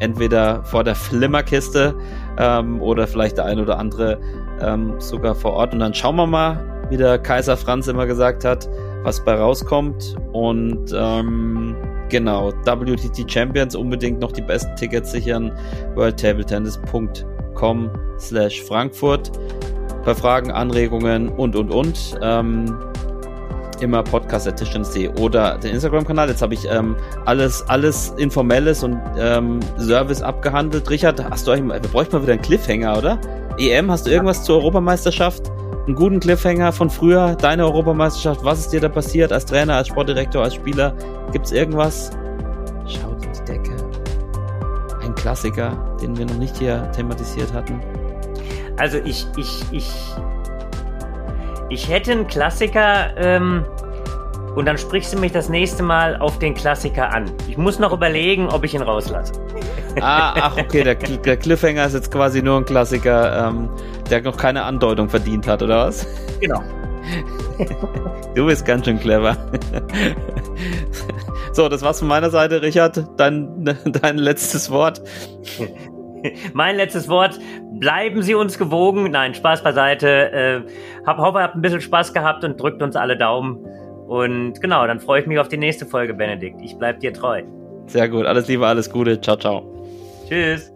entweder vor der Flimmerkiste ähm, oder vielleicht der ein oder andere ähm, sogar vor Ort. Und dann schauen wir mal, wie der Kaiser Franz immer gesagt hat, was bei rauskommt. Und ähm, Genau, WTT Champions, unbedingt noch die besten Tickets sichern. worldtabletennis.com slash Frankfurt. Bei Fragen, Anregungen und, und, und. Ähm, immer podcast.tischtennis.de oder den Instagram-Kanal. Jetzt habe ich ähm, alles, alles Informelles und ähm, Service abgehandelt. Richard, hast du eigentlich, wir bräuchten mal wieder einen Cliffhanger, oder? EM, hast du irgendwas zur Europameisterschaft? Einen guten Cliffhanger von früher, deine Europameisterschaft, was ist dir da passiert als Trainer, als Sportdirektor, als Spieler? Gibt's irgendwas? Schaut in die Decke. Ein Klassiker, den wir noch nicht hier thematisiert hatten. Also ich, ich, ich ich hätte einen Klassiker ähm, und dann sprichst du mich das nächste Mal auf den Klassiker an. Ich muss noch überlegen, ob ich ihn rauslasse. Ah, ach, okay, der, der Cliffhanger ist jetzt quasi nur ein Klassiker, ähm, der noch keine Andeutung verdient hat, oder was? Genau. Du bist ganz schön clever. So, das war's von meiner Seite, Richard. Dein, dein letztes Wort. mein letztes Wort. Bleiben Sie uns gewogen. Nein, Spaß beiseite. Äh, hab, hoffe, ihr habt ein bisschen Spaß gehabt und drückt uns alle Daumen. Und genau, dann freue ich mich auf die nächste Folge, Benedikt. Ich bleib dir treu. Sehr gut. Alles Liebe, alles Gute. Ciao, ciao. Tschüss.